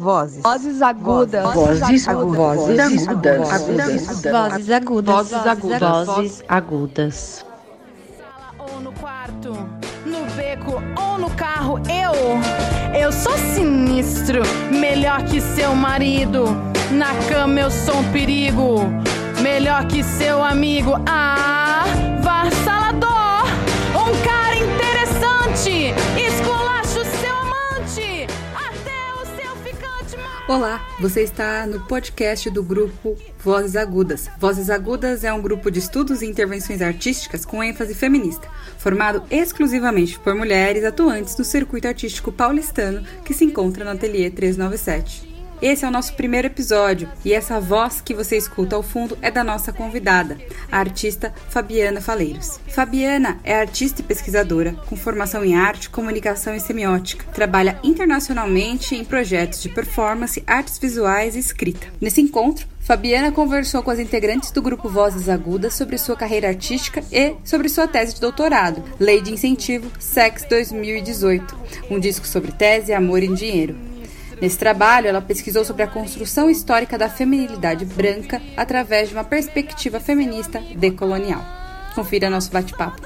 Vozes. Vozes agudas. Vozes agudas. Vozes agudas. Vozes agudas. Vozes agudas. Vozes agudas. ou no quarto, no beco ou no carro, eu, eu sou sinistro, melhor que seu marido. Na cama eu sou um perigo, melhor que seu amigo. Ah, vassalador, um cara interessante, Olá, você está no podcast do grupo Vozes Agudas. Vozes Agudas é um grupo de estudos e intervenções artísticas com ênfase feminista, formado exclusivamente por mulheres atuantes no circuito artístico paulistano que se encontra no Ateliê 397. Esse é o nosso primeiro episódio e essa voz que você escuta ao fundo é da nossa convidada, a artista Fabiana Faleiros. Fabiana é artista e pesquisadora com formação em arte, comunicação e semiótica. Trabalha internacionalmente em projetos de performance, artes visuais e escrita. Nesse encontro, Fabiana conversou com as integrantes do grupo Vozes Agudas sobre sua carreira artística e sobre sua tese de doutorado, Lei de Incentivo Sex 2018, um disco sobre tese, amor e dinheiro. Nesse trabalho, ela pesquisou sobre a construção histórica da feminilidade branca através de uma perspectiva feminista decolonial. Confira nosso bate-papo.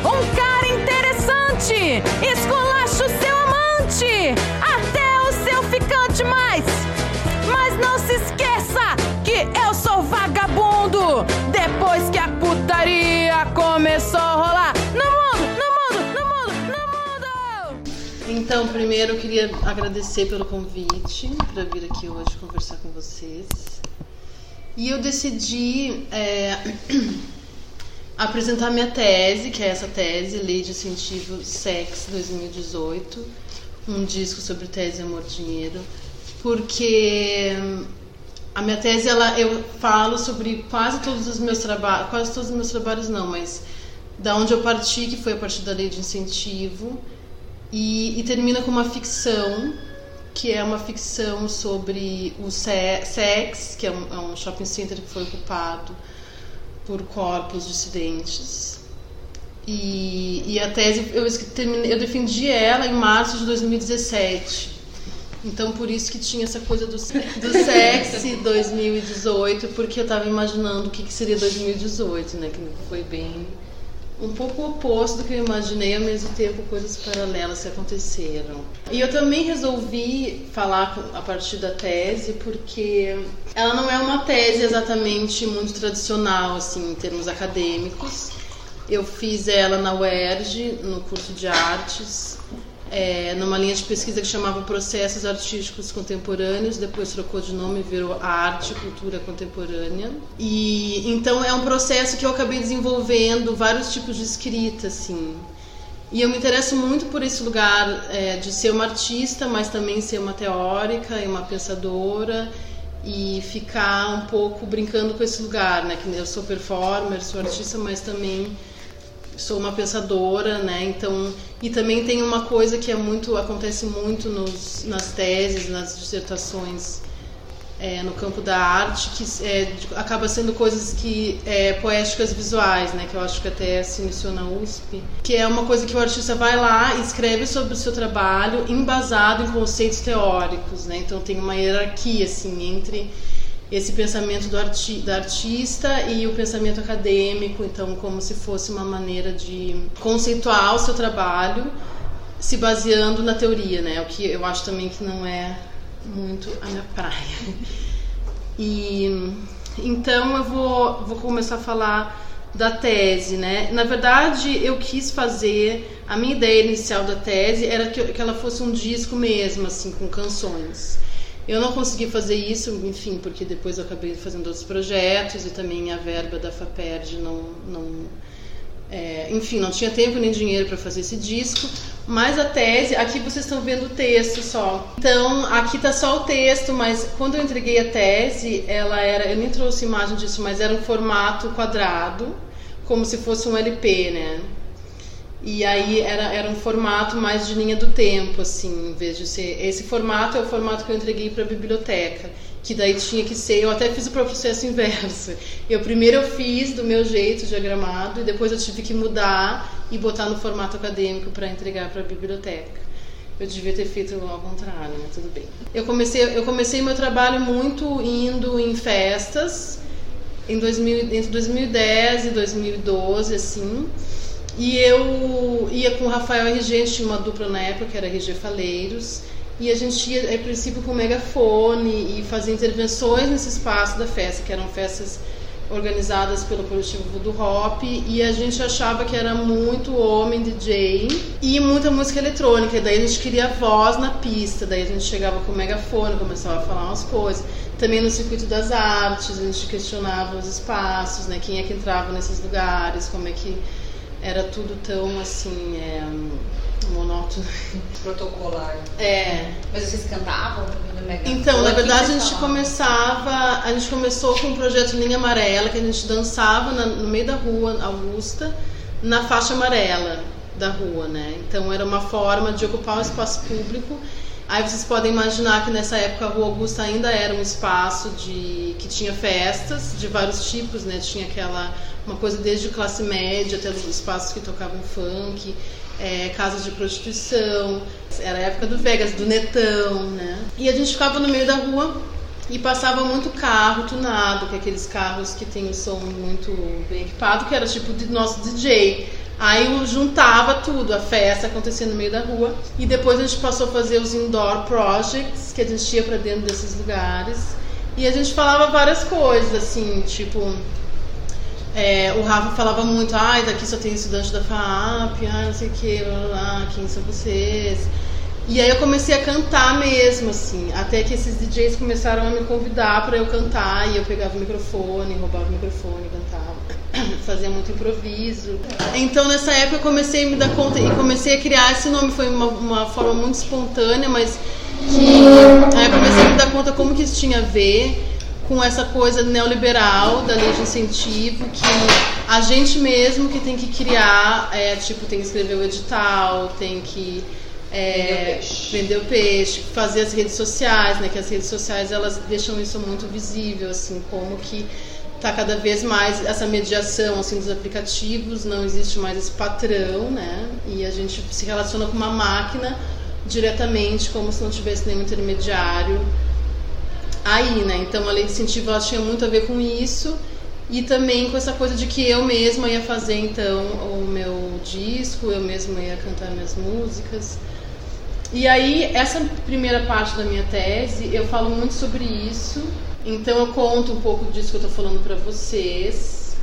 Um cara interessante, esculacha o seu amante, até o seu ficante mais. Mas não se esqueça que eu sou vagabundo. Depois que a putaria começou a rolar no Então, primeiro eu queria agradecer pelo convite para vir aqui hoje conversar com vocês. E eu decidi é, apresentar minha tese, que é essa tese, Lei de Incentivo Sex 2018, um disco sobre tese, amor, dinheiro, porque a minha tese, ela, eu falo sobre quase todos os meus trabalhos, quase todos os meus trabalhos não, mas da onde eu parti, que foi a partir da lei de incentivo, e, e termina com uma ficção, que é uma ficção sobre o Se- Sex, que é um, é um shopping center que foi ocupado por corpos dissidentes. E, e a tese, eu, eu defendi ela em março de 2017. Então, por isso que tinha essa coisa do, do sexy 2018, porque eu tava imaginando o que, que seria 2018, né? Que foi bem um pouco oposto do que eu imaginei, ao mesmo tempo coisas paralelas que aconteceram. E eu também resolvi falar a partir da tese porque ela não é uma tese exatamente muito tradicional assim em termos acadêmicos. Eu fiz ela na UERJ, no curso de artes, é, numa linha de pesquisa que chamava Processos Artísticos Contemporâneos, depois trocou de nome e virou Arte e Cultura Contemporânea. E então é um processo que eu acabei desenvolvendo vários tipos de escrita, assim. E eu me interesso muito por esse lugar é, de ser uma artista, mas também ser uma teórica e uma pensadora e ficar um pouco brincando com esse lugar, né? Que eu sou performer, sou artista, mas também sou uma pensadora, né? Então, e também tem uma coisa que é muito acontece muito nos, nas teses, nas dissertações é, no campo da arte, que é, acaba sendo coisas que é, poéticas visuais, né? Que eu acho que até se iniciou na USP, que é uma coisa que o artista vai lá e escreve sobre o seu trabalho, embasado em conceitos teóricos, né? Então tem uma hierarquia assim entre esse pensamento do arti da artista e o pensamento acadêmico, então como se fosse uma maneira de conceituar o seu trabalho se baseando na teoria, né? O que eu acho também que não é muito a minha praia. E então eu vou, vou começar a falar da tese, né? Na verdade, eu quis fazer a minha ideia inicial da tese era que, que ela fosse um disco mesmo, assim, com canções. Eu não consegui fazer isso, enfim, porque depois eu acabei fazendo outros projetos e também a verba da FAPERD não, não é, enfim, não tinha tempo nem dinheiro para fazer esse disco, mas a tese, aqui vocês estão vendo o texto só. Então, aqui tá só o texto, mas quando eu entreguei a tese, ela era, eu nem trouxe imagem disso, mas era um formato quadrado, como se fosse um LP, né? E aí era, era um formato mais de linha do tempo, assim, em vez de ser. Esse formato é o formato que eu entreguei para a biblioteca, que daí tinha que ser. Eu até fiz o processo inverso. Eu primeiro eu fiz do meu jeito diagramado e depois eu tive que mudar e botar no formato acadêmico para entregar para a biblioteca. Eu devia ter feito ao contrário, mas tudo bem. Eu comecei, eu comecei meu trabalho muito indo em festas, em 2000, entre 2010 e 2012, assim. E eu ia com o Rafael RG, a gente tinha uma dupla na época, que era RG Faleiros. E a gente ia, a princípio, com megafone e fazia intervenções nesse espaço da festa, que eram festas organizadas pelo coletivo do Hop e a gente achava que era muito homem DJ e muita música eletrônica. E daí a gente queria voz na pista, daí a gente chegava com o megafone, começava a falar umas coisas. Também no circuito das artes, a gente questionava os espaços, né? Quem é que entrava nesses lugares, como é que era tudo tão assim. É, monótono. Protocolar. É. Mas vocês cantavam no Mega Então, na verdade, a gente começava. A gente começou com o projeto Linha Amarela, que a gente dançava na, no meio da rua Augusta, na faixa amarela da rua, né? Então era uma forma de ocupar o espaço público. Aí vocês podem imaginar que nessa época a Rua Augusta ainda era um espaço de que tinha festas de vários tipos, né? Tinha aquela uma coisa desde classe média até os espaços que tocavam funk é, casas de prostituição, era a época do Vegas, do Netão, né? E a gente ficava no meio da rua e passava muito carro tunado, que é aqueles carros que tem o som muito bem equipado, que era tipo de nosso DJ. Aí eu juntava tudo, a festa acontecia no meio da rua. E depois a gente passou a fazer os indoor projects, que a gente ia para dentro desses lugares. E a gente falava várias coisas, assim, tipo, é, o Rafa falava muito, ai, ah, daqui só tem estudante da FAP, ai, não sei o que, blá, blá, blá, quem são vocês? E aí eu comecei a cantar mesmo, assim, até que esses DJs começaram a me convidar para eu cantar, e eu pegava o microfone, roubava o microfone, cantava, fazia muito improviso. Então nessa época eu comecei a me dar conta, e comecei a criar esse nome, foi uma, uma forma muito espontânea, mas que aí eu comecei a me dar conta como que isso tinha a ver com essa coisa neoliberal da lei de incentivo que a gente mesmo que tem que criar, é, tipo, tem que escrever o edital, tem que é, vender, o peixe, fazer as redes sociais, né? Que as redes sociais elas deixam isso muito visível, assim, como que tá cada vez mais essa mediação assim dos aplicativos, não existe mais esse patrão, né? E a gente se relaciona com uma máquina diretamente, como se não tivesse nenhum intermediário aí, né? Então a lei de incentivo ela tinha muito a ver com isso e também com essa coisa de que eu mesma ia fazer então o meu disco, eu mesma ia cantar minhas músicas. E aí essa primeira parte da minha tese eu falo muito sobre isso. Então eu conto um pouco disso que eu tô falando para vocês.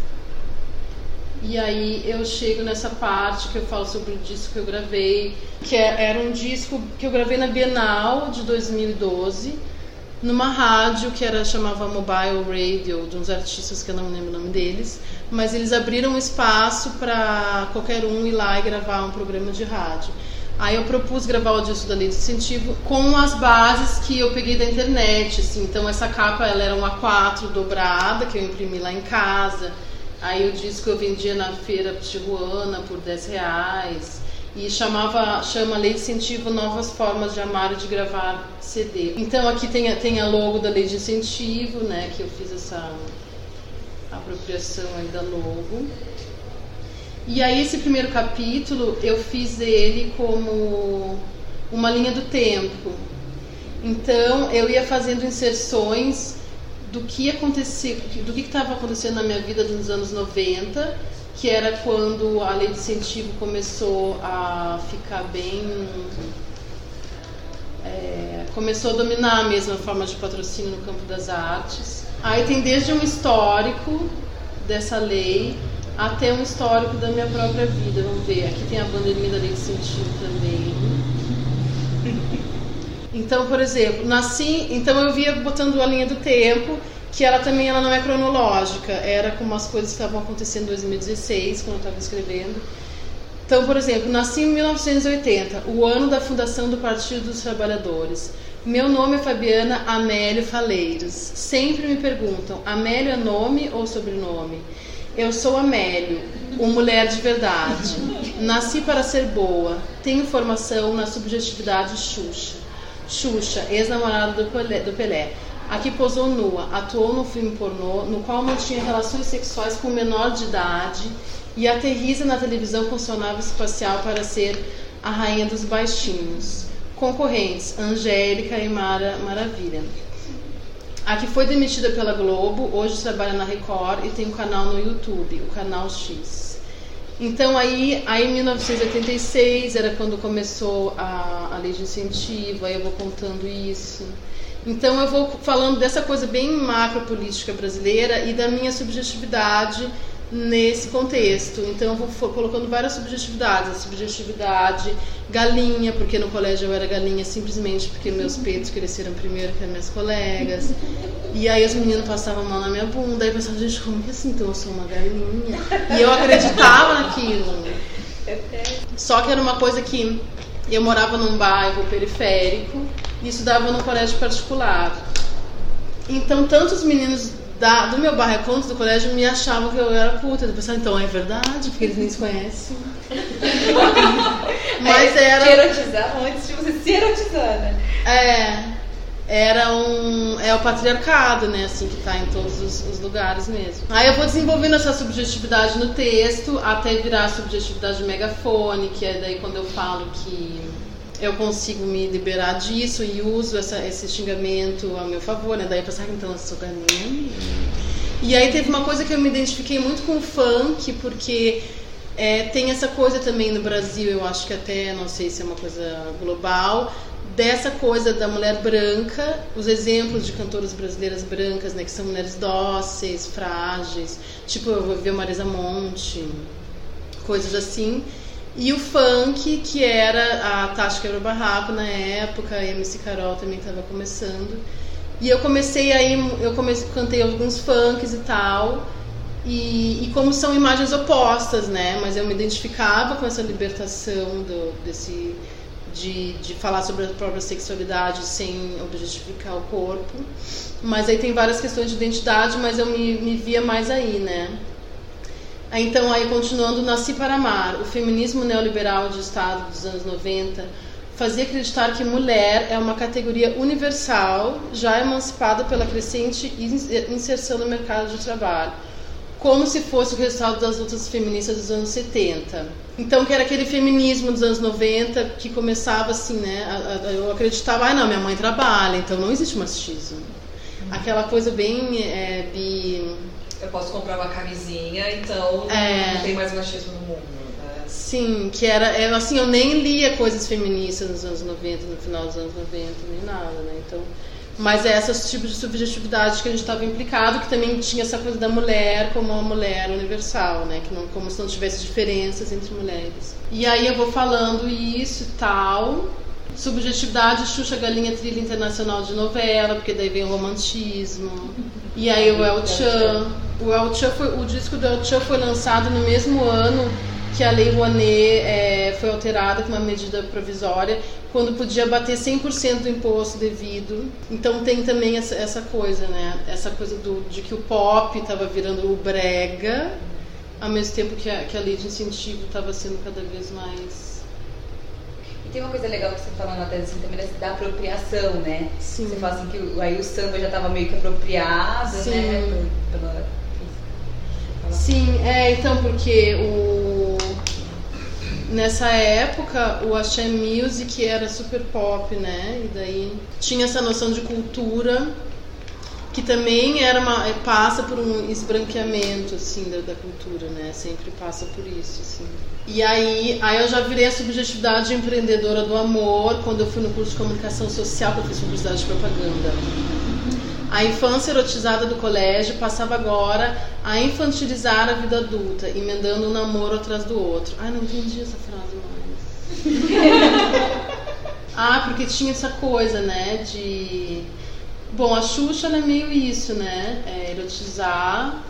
E aí eu chego nessa parte que eu falo sobre o disco que eu gravei, que é, era um disco que eu gravei na Bienal de 2012 numa rádio que era chamava Mobile Radio, de uns artistas que eu não lembro o nome deles, mas eles abriram um espaço para qualquer um ir lá e gravar um programa de rádio. Aí eu propus gravar o disco da Lei de Incentivo com as bases que eu peguei da internet, assim. Então essa capa ela era um A4 dobrada que eu imprimi lá em casa. Aí o disco eu vendia na feira tijuana por 10 reais e chamava chama Lei de Incentivo Novas Formas de Amar e de Gravar CD. Então aqui tem a, tem a logo da Lei de Incentivo, né, que eu fiz essa apropriação aí da logo. E aí esse primeiro capítulo eu fiz ele como uma linha do tempo. Então eu ia fazendo inserções do que acontecia, do que estava acontecendo na minha vida nos anos 90 que era quando a lei de incentivo começou a ficar bem. É, começou a dominar a mesma forma de patrocínio no campo das artes. Aí tem desde um histórico dessa lei até um histórico da minha própria vida. Vamos ver, aqui tem a bandeirinha da lei de incentivo também. Então, por exemplo, nasci, então eu via botando a linha do tempo que ela também ela não é cronológica, era como as coisas estavam acontecendo em 2016, quando eu estava escrevendo. Então, por exemplo, nasci em 1980, o ano da fundação do Partido dos Trabalhadores. Meu nome é Fabiana Amélio Faleiros. Sempre me perguntam: Amélio é nome ou sobrenome? Eu sou Amélio, uma mulher de verdade. Nasci para ser boa. Tenho formação na subjetividade Xuxa. Xuxa, ex-namorada do. Do Pelé. Aqui posou nua, atuou no filme pornô, no qual mantinha relações sexuais com menor de idade e aterriza na televisão com sua nave espacial para ser a rainha dos baixinhos. concorrentes, Angélica e Mara Maravilha. A que foi demitida pela Globo, hoje trabalha na Record e tem um canal no YouTube, o Canal X. Então aí, aí em 1986 era quando começou a, a lei de incentivo, aí eu vou contando isso. Então eu vou falando dessa coisa bem macro política brasileira e da minha subjetividade nesse contexto. Então eu vou colocando várias subjetividades. A subjetividade galinha, porque no colégio eu era galinha simplesmente porque meus peitos cresceram primeiro que as minhas colegas. E aí os meninos passavam a mão na minha bunda. Aí eu pensava, gente, como que assim? Então eu sou uma galinha. E eu acreditava naquilo. Só que era uma coisa que eu morava num bairro periférico e estudava num colégio particular. Então, tantos meninos da, do meu bairro quanto do colégio me achavam que eu era puta. Eu pensava, então é verdade, porque eles nem se conhecem. Mas é, era. Te erotizavam antes de você se erotizar, né? É. Era um. É o patriarcado, né? Assim, que tá em todos os, os, lugares mesmo. Aí eu vou desenvolvendo essa subjetividade no texto até virar a subjetividade megafone, que é daí quando eu falo que eu consigo me liberar disso e uso essa, esse xingamento a meu favor, né? Daí eu pensava, então eu sou. E aí teve uma coisa que eu me identifiquei muito com o funk, porque é, tem essa coisa também no Brasil, eu acho que até, não sei se é uma coisa global, dessa coisa da mulher branca, os exemplos de cantoras brasileiras brancas, né, que são mulheres dóceis, frágeis, tipo eu vou ver Marisa Monte, coisas assim. E o funk, que era a Tati Quebra Barraco na época, a MC Carol também estava começando. E eu comecei aí, eu comecei, cantei alguns funks e tal. E, e, como são imagens opostas, né? Mas eu me identificava com essa libertação do, desse, de, de falar sobre a própria sexualidade sem objetificar o corpo. Mas aí tem várias questões de identidade, mas eu me, me via mais aí, né? Então, aí continuando, Nasci para Amar, o feminismo neoliberal de Estado dos anos 90 fazia acreditar que mulher é uma categoria universal, já emancipada pela crescente inserção no mercado de trabalho, como se fosse o resultado das lutas feministas dos anos 70. Então, que era aquele feminismo dos anos 90 que começava assim, né? Eu acreditava, ah, não, minha mãe trabalha, então não existe machismo. Aquela coisa bem é, bi eu posso comprar uma camisinha, então é... não tem mais machismo no mundo. Né? Sim, que era, assim, eu nem lia coisas feministas nos anos 90, no final dos anos 90, nem nada, né? Então, mas é esse tipo de subjetividade que a gente estava implicado, que também tinha essa coisa da mulher como uma mulher universal, né? Que não, como se não tivesse diferenças entre mulheres. E aí eu vou falando isso e tal. Subjetividade, Xuxa Galinha Trilha Internacional de Novela, porque daí vem o romantismo. E aí o El Chan. O, El foi, o disco do El Chan foi lançado no mesmo ano que a Lei Rouanet é, foi alterada com uma medida provisória, quando podia bater 100% do imposto devido. Então tem também essa, essa coisa, né? Essa coisa do, de que o pop estava virando o brega, ao mesmo tempo que a, que a lei de incentivo estava sendo cada vez mais tem uma coisa legal que você falando até assim também da apropriação, né? Sim. Você fala assim que aí o samba já estava meio que apropriado, Sim. né? Pela... Sim, é, então, porque o nessa época o axé music era super pop, né? E daí tinha essa noção de cultura que também era uma passa por um esbranqueamento assim da, da cultura, né? Sempre passa por isso, assim. E aí, aí eu já virei a subjetividade empreendedora do amor quando eu fui no curso de comunicação social que eu fiz publicidade de propaganda. A infância erotizada do colégio passava agora a infantilizar a vida adulta, emendando um namoro atrás do outro. Ai, não entendi essa frase mais. ah, porque tinha essa coisa, né, de... Bom, a Xuxa é meio isso, né, é erotizar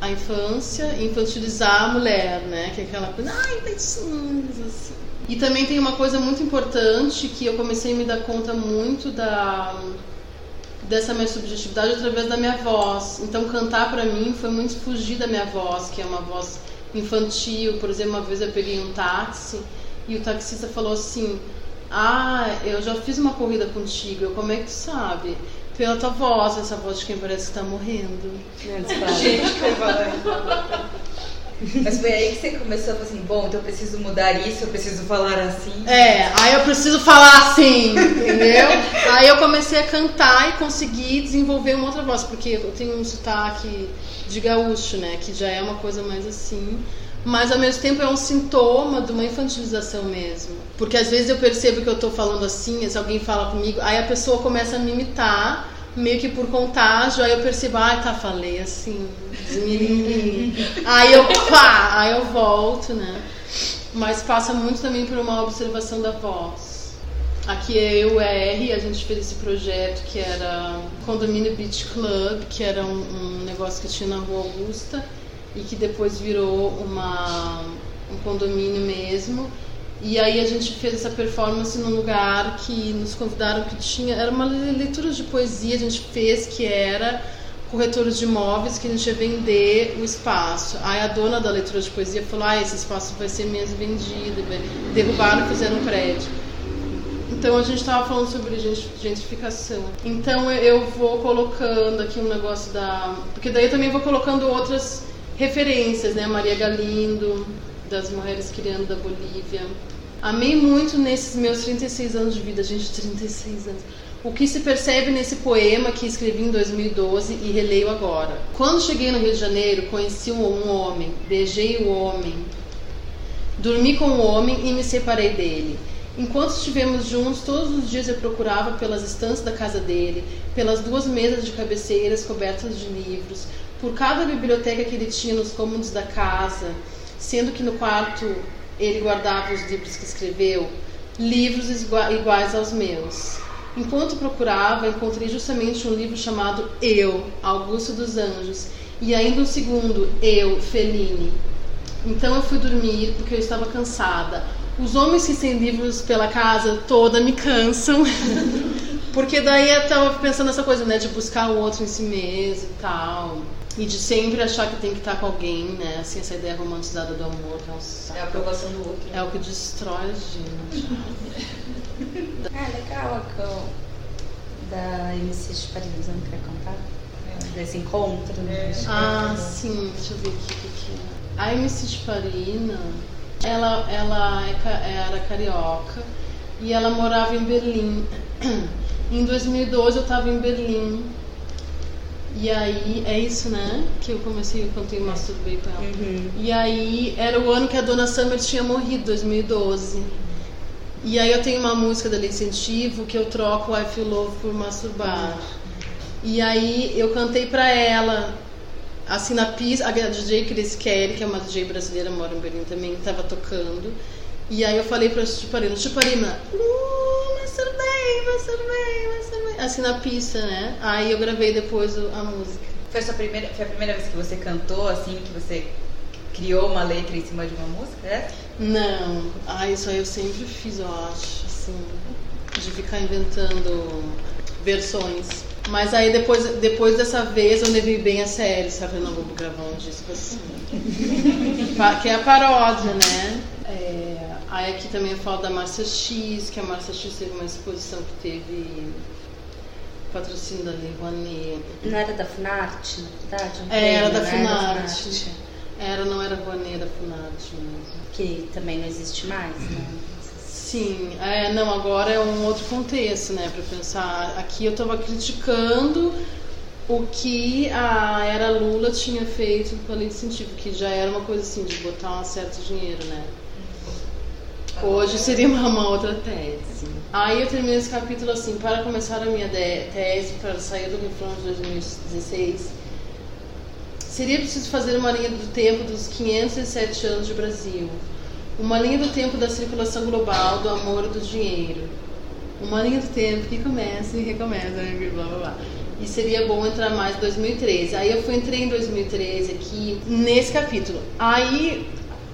a infância infantilizar a mulher, né? Que é aquela coisa, ai, peitinhos, assim. E também tem uma coisa muito importante que eu comecei a me dar conta muito da dessa minha subjetividade através da minha voz. Então cantar para mim foi muito fugir da minha voz, que é uma voz infantil. Por exemplo, uma vez eu peguei um táxi e o taxista falou assim: "Ah, eu já fiz uma corrida contigo. Eu, como é que tu sabe?" pela tua voz, essa voz de quem parece que tá morrendo. Gente, que Mas foi aí que você começou a falar assim, bom, então eu preciso mudar isso, eu preciso falar assim. É, aí eu preciso falar assim, entendeu? aí eu comecei a cantar e consegui desenvolver uma outra voz, porque eu tenho um sotaque de gaúcho, né? Que já é uma coisa mais assim. Mas ao mesmo tempo é um sintoma de uma infantilização mesmo. Porque às vezes eu percebo que eu tô falando assim, se alguém fala comigo, aí a pessoa começa a me imitar, meio que por contágio, aí eu percebo, ai, ah, tá, falei assim, aí eu pá, aí eu volto, né? Mas passa muito também por uma observação da voz. Aqui é eu a R, a gente fez esse projeto que era Condomínio Beach Club, que era um, um negócio que tinha na Rua Augusta e que depois virou uma, um condomínio mesmo. E aí a gente fez essa performance num lugar que nos convidaram que tinha. Era uma leitura de poesia, a gente fez que era corretores de imóveis que a gente ia vender o espaço. Aí a dona da leitura de poesia falou: Ah, esse espaço vai ser mesmo vendido. Derrubaram e fizeram um prédio. Então a gente estava falando sobre gentrificação. Então eu vou colocando aqui um negócio da. Porque daí eu também vou colocando outras referências, né? Maria Galindo, das Mulheres Criando da Bolívia. Amei muito nesses meus 36 anos de vida, gente, 36 anos. O que se percebe nesse poema que escrevi em 2012 e releio agora. Quando cheguei no Rio de Janeiro, conheci um homem, beijei o homem, dormi com o homem e me separei dele. Enquanto estivemos juntos, todos os dias eu procurava pelas estantes da casa dele, pelas duas mesas de cabeceiras cobertas de livros, por cada biblioteca que ele tinha nos cômodos da casa, sendo que no quarto ele guardava os livros que escreveu, livros iguais aos meus. Enquanto procurava, encontrei justamente um livro chamado Eu, Augusto dos Anjos, e ainda um segundo, Eu, Fellini. Então eu fui dormir porque eu estava cansada. Os homens que têm livros pela casa toda me cansam. porque daí eu estava pensando nessa coisa, né, de buscar o outro em si mesmo e tal. E de sempre achar que tem que estar com alguém, né? Assim, essa ideia romantizada do amor, que é um saco. É a aprovação do outro. É o que destrói a gente. ah, legal a da MC Chiparina, você não quer contar? É, desse encontro, né? Ah, sim, deixa eu ver aqui o que, é. A MC Chiparina, ela, ela é, era carioca e ela morava em Berlim. Em 2012 eu estava em Berlim e aí, é isso, né? Que eu comecei, eu contei, masturbei com ela. Uhum. E aí, era o ano que a Dona Summer tinha morrido, 2012. E aí eu tenho uma música da Lei Incentivo que eu troco I Feel Love por Masturbar. E aí eu cantei pra ela, assim, na pista, a DJ Chris Kelly, que é uma DJ brasileira, mora em Berlim também, tava tocando. E aí eu falei pra Chuparina, Chuparina, uh, masturbei, masturbei, masturbei. Assim na pista, né? Aí eu gravei depois a música. Foi a, primeira, foi a primeira vez que você cantou, assim, que você criou uma letra em cima de uma música, é? Não. Ah, isso aí eu sempre fiz, eu acho, assim, de ficar inventando versões. Mas aí depois, depois dessa vez eu levei bem a sério, sabe? Eu não vou gravar um disco assim. que é a paródia, né? É, Aí aqui também eu falo da Márcia X, que a Márcia X teve uma exposição que teve patrocínio da Lei Rouanet. Não era da Funarte, na verdade? Um é, era da né? Funarte. Era, não era Rouanet, era Funarte mesmo. Que também não existe mais, né? Sim, é, não, agora é um outro contexto, né, para pensar. Aqui eu estava criticando o que a era Lula tinha feito com a lei de incentivo, que já era uma coisa assim, de botar um certo dinheiro, né? Hoje seria uma, outra tese. Aí eu termino esse capítulo assim, para começar a minha tese, para sair do refrão de 2016, seria preciso fazer uma linha do tempo dos 507 anos de Brasil, uma linha do tempo da circulação global, do amor e do dinheiro, uma linha do tempo que começa e recomeça, né, blá blá blá. E seria bom entrar mais em 2013. Aí eu fui entrei em 2013 aqui nesse capítulo. Aí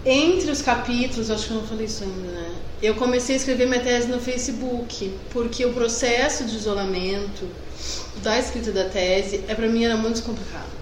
entre os capítulos, acho que eu não falei isso ainda, né? Eu comecei a escrever minha tese no Facebook, porque o processo de isolamento da escrita da tese, é para mim era muito complicado.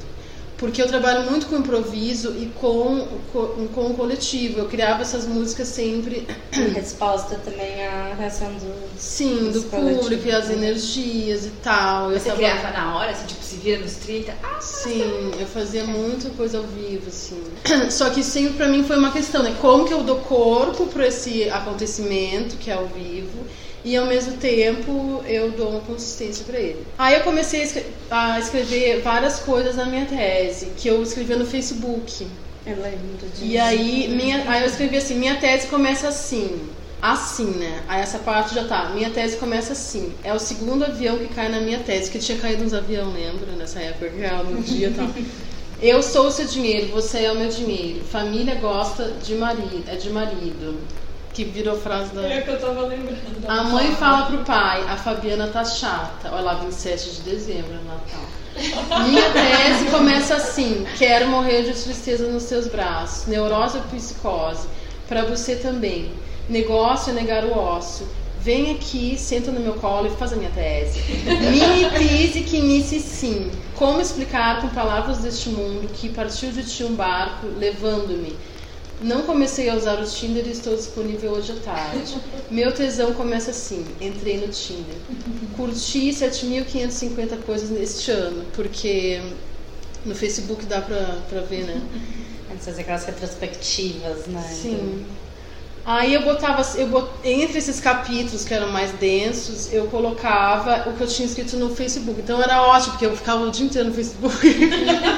Porque eu trabalho muito com improviso e com, com, com o coletivo. Eu criava essas músicas sempre. Em resposta também à reação do. Sim, do público e as energias e tal. Você eu tava... criava na hora, assim, tipo, se vira nos 30? Ah, Sim, eu fazia muita coisa ao vivo, assim. Só que sempre pra mim foi uma questão, né? Como que eu dou corpo pra esse acontecimento que é ao vivo e ao mesmo tempo eu dou uma consistência para ele. Aí eu comecei a escrever várias coisas na minha tese, que eu escrevia no Facebook. Eu lembro disso. E aí, minha, aí eu escrevi assim: minha tese começa assim. Assim, né? Aí essa parte já tá. Minha tese começa assim. É o segundo avião que cai na minha tese, que tinha caído uns aviões, lembra? Nessa época, no dia e tal. Eu sou o seu dinheiro, você é o meu dinheiro. Família gosta de marido, é de marido que virou frase da. É que eu tava lembrando. A mãe fala pro pai, a Fabiana tá chata. Olha lá, 27 de dezembro, Natal. Minha tese começa assim: quero morrer de tristeza nos seus braços. Neurose ou psicose? Para você também. Negócio é negar o ócio. Vem aqui, senta no meu colo e faz a minha tese. Mini pise que inicie sim. Como explicar com palavras deste mundo que partiu de ti um barco levando-me? Não comecei a usar o Tinder e estou disponível hoje à tarde. Meu tesão começa assim: entrei no Tinder. Curti 7.550 coisas neste ano, porque no Facebook dá pra, pra ver, né? Antes fazer aquelas retrospectivas, né? Sim. Aí eu botava, eu bot... entre esses capítulos que eram mais densos, eu colocava o que eu tinha escrito no Facebook. Então era ótimo, porque eu ficava o dia inteiro no Facebook.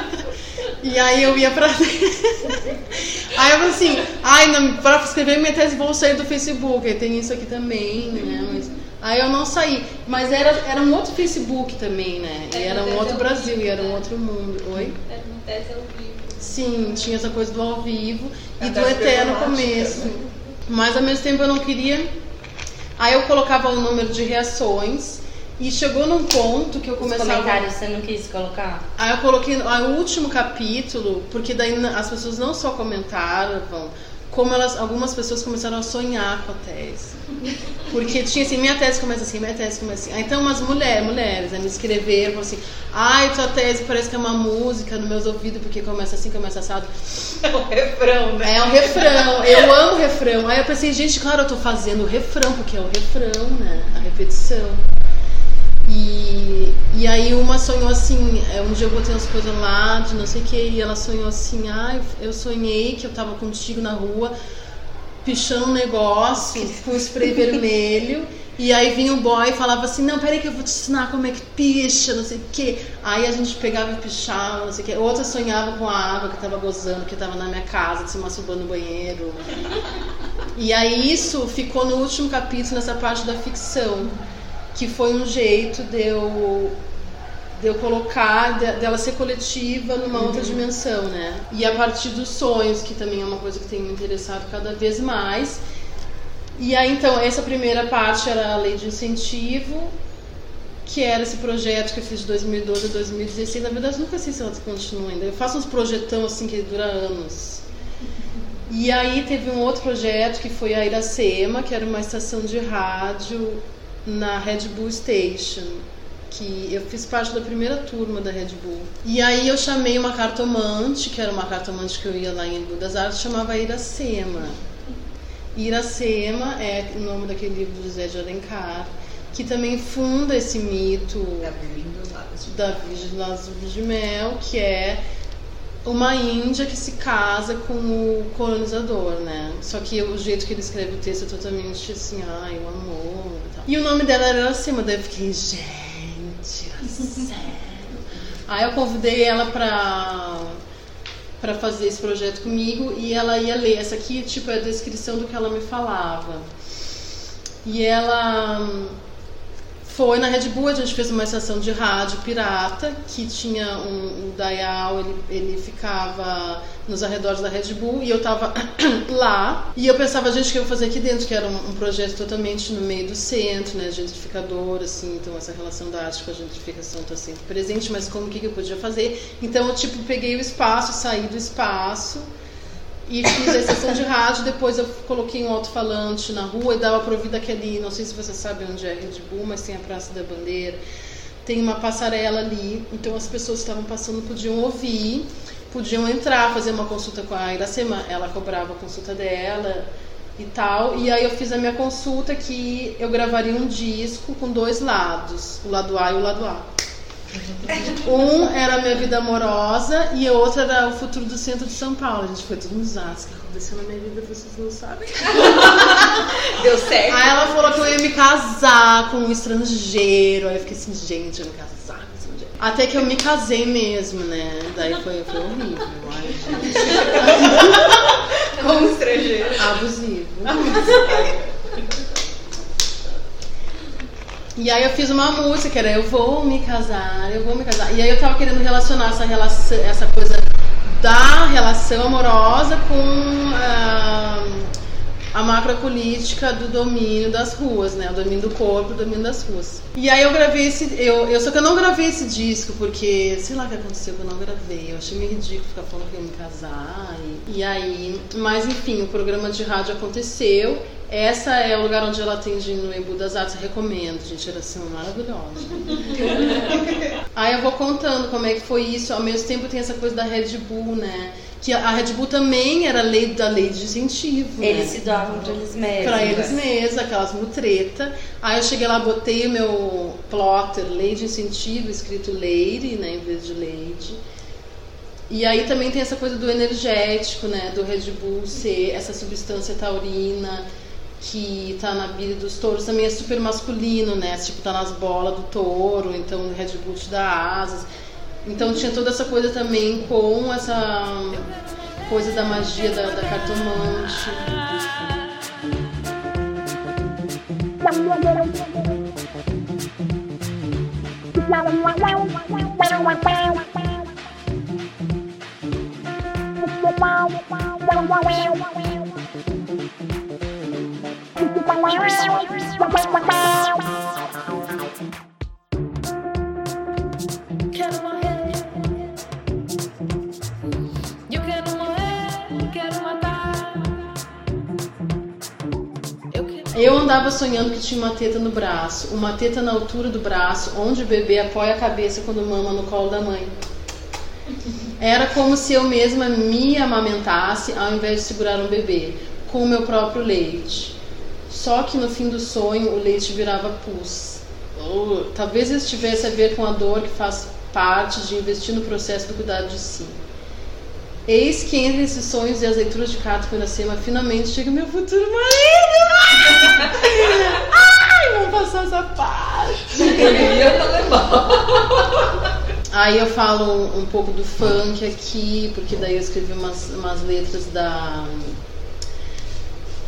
e aí eu ia pra. aí eu falei assim, ai, não, pra escrever minha tese vou sair do Facebook. Aí tem isso aqui também, né? Mas... Aí eu não saí. Mas era, era um outro Facebook também, né? E era um outro Brasil, e era um outro mundo. Oi? Era uma tese ao vivo. Sim, tinha essa coisa do ao vivo e do eterno começo. Mas ao mesmo tempo eu não queria. Aí eu colocava o número de reações e chegou num ponto que eu Os começava. comentários você não quis colocar? Aí eu coloquei o último capítulo, porque daí as pessoas não só comentavam, como elas, algumas pessoas começaram a sonhar com a tese. Porque tinha assim, minha tese começa assim, minha tese começa assim. Aí, então umas mulheres, mulheres, né, me escreveram falaram assim, ai, tua tese parece que é uma música nos meus ouvidos, porque começa assim, começa assado. É o refrão, né? É o refrão, eu amo refrão. Aí eu pensei, gente, claro, eu tô fazendo o refrão, porque é o refrão, né? A repetição. E, e aí uma sonhou assim, é, um dia eu botei umas coisas lá de não sei o que, e ela sonhou assim, ah, eu sonhei que eu tava contigo na rua, pichando um negócio com spray vermelho. E aí vinha o boy e falava assim, não, peraí que eu vou te ensinar como é que picha, não sei o quê. Aí a gente pegava e pichava, não sei o quê. Outra sonhava com a água que tava gozando, que tava na minha casa, se masturbando no banheiro. E aí isso ficou no último capítulo, nessa parte da ficção. Que foi um jeito de eu de eu colocar, de, dela ser coletiva numa outra dimensão, né? E a partir dos sonhos, que também é uma coisa que tem me interessado cada vez mais. E aí, então, essa primeira parte era a lei de incentivo, que era esse projeto que eu fiz de 2012 a 2016. Na verdade, nunca sei se ela continua ainda. Eu faço uns projetão assim que dura anos. E aí teve um outro projeto que foi a Iracema, que era uma estação de rádio na Red Bull Station que eu fiz parte da primeira turma da Red Bull. E aí eu chamei uma cartomante, que era uma cartomante que eu ia lá em Embu das Artes, chamava Iracema. Iracema é o nome daquele livro do José de Alencar, que também funda esse mito Da Virgem dos Lábios de Mel, que é uma índia que se casa com o colonizador, né? Só que o jeito que ele escreve o texto é totalmente assim, ai, o amor e tal. E o nome dela era Iracema, daí eu fiquei, gente, sério. Aí eu convidei ela pra, pra fazer esse projeto comigo e ela ia ler. Essa aqui, tipo, é a descrição do que ela me falava. E ela foi na Red Bull, a gente fez uma estação de rádio pirata, que tinha um, um dial, ele, ele ficava nos arredores da Red Bull, e eu tava lá, e eu pensava, gente, o que eu vou fazer aqui dentro? Que era um, um projeto totalmente no meio do centro, né, gentrificador, assim, então essa relação da arte com a gentrificação tá sempre presente, mas como que, que eu podia fazer? Então eu, tipo, peguei o espaço, saí do espaço, e fiz a estação de rádio, depois eu coloquei um alto-falante na rua e dava pra ouvir daquele, não sei se você sabe onde é Red Bull, mas tem a Praça da Bandeira. tem uma passarela ali, então as pessoas que estavam passando podiam ouvir, podiam entrar, fazer uma consulta com a Iracema, ela cobrava a consulta dela e tal. E aí eu fiz a minha consulta que eu gravaria um disco com dois lados, o lado A e o lado A. Um era a minha vida amorosa e a outra era o futuro do centro de São Paulo. A gente foi tudo nos atos. O que aconteceu na minha vida, vocês não sabem. Deu certo. Aí ela falou que eu ia me casar com um estrangeiro. Aí eu fiquei assim, gente, eu ia me casar com um estrangeiro. Até que eu me casei mesmo, né? Daí foi, foi horrível. Ai, gente. Com um estrangeiro. Abusivo. E aí eu fiz uma música, que era Eu vou me casar, eu vou me casar. E aí eu tava querendo relacionar essa, relação, essa coisa da relação amorosa com ah, a macropolítica do domínio das ruas, né? O domínio do corpo, o domínio das ruas. E aí eu gravei esse. Eu, eu, só que eu não gravei esse disco, porque sei lá o que aconteceu que eu não gravei. Eu achei meio ridículo ficar falando que eu ia me casar. E, e aí. Mas enfim, o programa de rádio aconteceu. Essa é o lugar onde ela atende no Embu das Artes, recomendo, gente, era assim maravilhosa. Aí eu vou contando como é que foi isso, ao mesmo tempo tem essa coisa da Red Bull, né? Que a Red Bull também era lei da lei de incentivo. Eles né? se doavam pra eles mesmos. Pra eles mesmos, aquelas mutreta. Aí eu cheguei lá, botei o meu plotter, lei de incentivo, escrito Leire, né, em vez de Leide. E aí também tem essa coisa do energético, né, do Red Bull ser essa substância taurina que tá na vida dos touros, também é super masculino, né, tipo, tá nas bolas do touro, então Red Bull te dá asas. Então tinha toda essa coisa também com essa coisa da magia da, da cartomante. Morrer. Eu quero morrer, quero matar. Eu andava sonhando que tinha uma teta no braço, uma teta na altura do braço, onde o bebê apoia a cabeça quando mama no colo da mãe. Era como se eu mesma me amamentasse ao invés de segurar um bebê, com o meu próprio leite. Só que no fim do sonho o leite virava pus. Talvez isso tivesse a ver com a dor que faz parte de investir no processo do cuidado de si. Eis que entre esses sonhos e as leituras de cartas com Iracema, finalmente chega meu futuro marido! Ai, vamos passar essa parte! Aí eu falo um, um pouco do funk aqui, porque daí eu escrevi umas, umas letras da.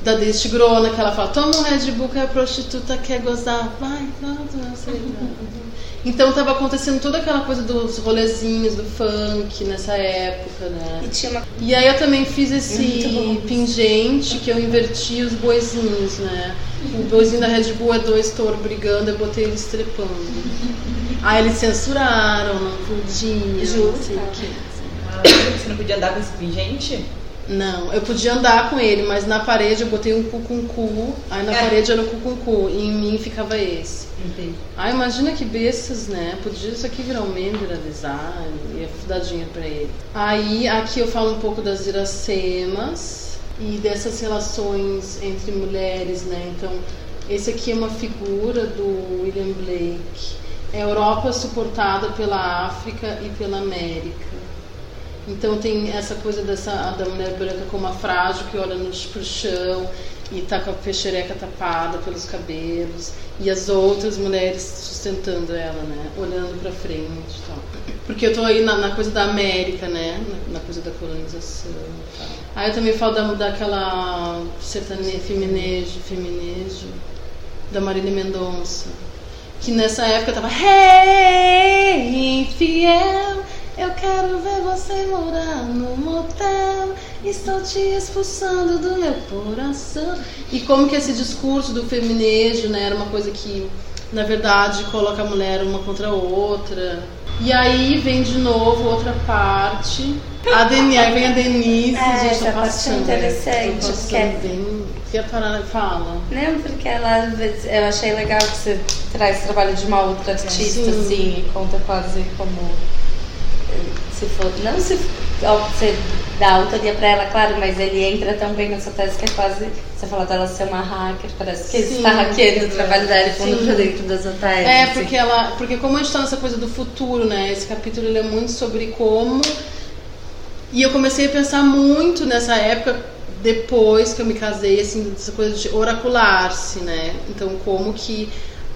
Da Deste Grona, que ela fala: Toma um Red Bull que a prostituta quer gozar. Vai, pronto, eu sei. lá." Então tava acontecendo toda aquela coisa dos rolezinhos do funk nessa época, né? E tinha uma. E aí eu também fiz esse pingente que eu inverti os boizinhos, né? O boizinho da Red Bull é dois touros brigando, eu botei eles trepando. Aí eles censuraram, não podia, Juro, não sei o cara. quê. Ah, Você não podia andar com esse pingente? Não, eu podia andar com ele, mas na parede eu botei um cu com cu, aí na É. parede era o cu com cu, e em mim ficava esse. Entendi. Ah, imagina que bestas, né? Podia isso aqui virar um meme, viralizar, ia dar dinheiro pra ele. Aí, aqui eu falo um pouco das iracemas e dessas relações entre mulheres, né? Então, esse aqui é uma figura do William Blake. É a Europa suportada pela África e pela América. Então tem essa coisa dessa da mulher branca como a frágil que olha no, pro chão e tá com a peixereca tapada pelos cabelos e as outras mulheres sustentando ela, né, olhando pra frente, tal. Porque eu tô aí na, na coisa da América, né, na, na coisa da colonização, tal. Aí eu também falo da, daquela sertaneja, feminejo, feminejo da Marília Mendonça, que nessa época tava Hey, infiel, eu quero ver você morar no motel. Estou te expulsando do meu coração. E como que esse discurso do feminejo, né, era uma coisa que, na verdade, coloca a mulher uma contra a outra. E aí vem de novo outra parte. A Denise, aí vem a Denise, É, gente, essa parte é passando. interessante, tô porque bem Que a Parana fala. Não, porque ela, eu achei legal que você traz trabalho de uma outra artista, Sim. assim, e conta quase como se for. Não se você dá autoria pra ela, claro, mas ele entra tão bem nessa tese que é quase. Você fala dela ser uma hacker, parece que Sim. você tá hackeando o trabalho dela e pondo pra dentro das outras. É, assim. porque ela. Porque como a gente tá nessa coisa do futuro, né? Esse capítulo é muito sobre como. E eu comecei a pensar muito nessa época, depois que eu me casei, assim, dessa coisa de oracular-se, né? Então, como que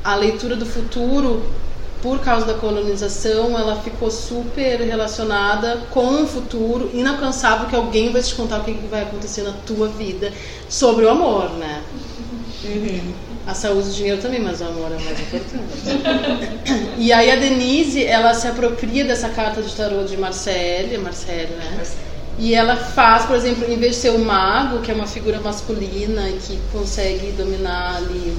a leitura do futuro, por causa da colonização, ela ficou super relacionada com o futuro, inalcançável, que alguém vai te contar o que vai acontecer na tua vida sobre o amor, né? A saúde e o dinheiro também, mas o amor é mais importante. e aí a Denise, ela se apropria dessa carta de tarô de Marcelle, Marcelle, né? E ela faz, por exemplo, em vez de ser o mago, que é uma figura masculina e que consegue dominar ali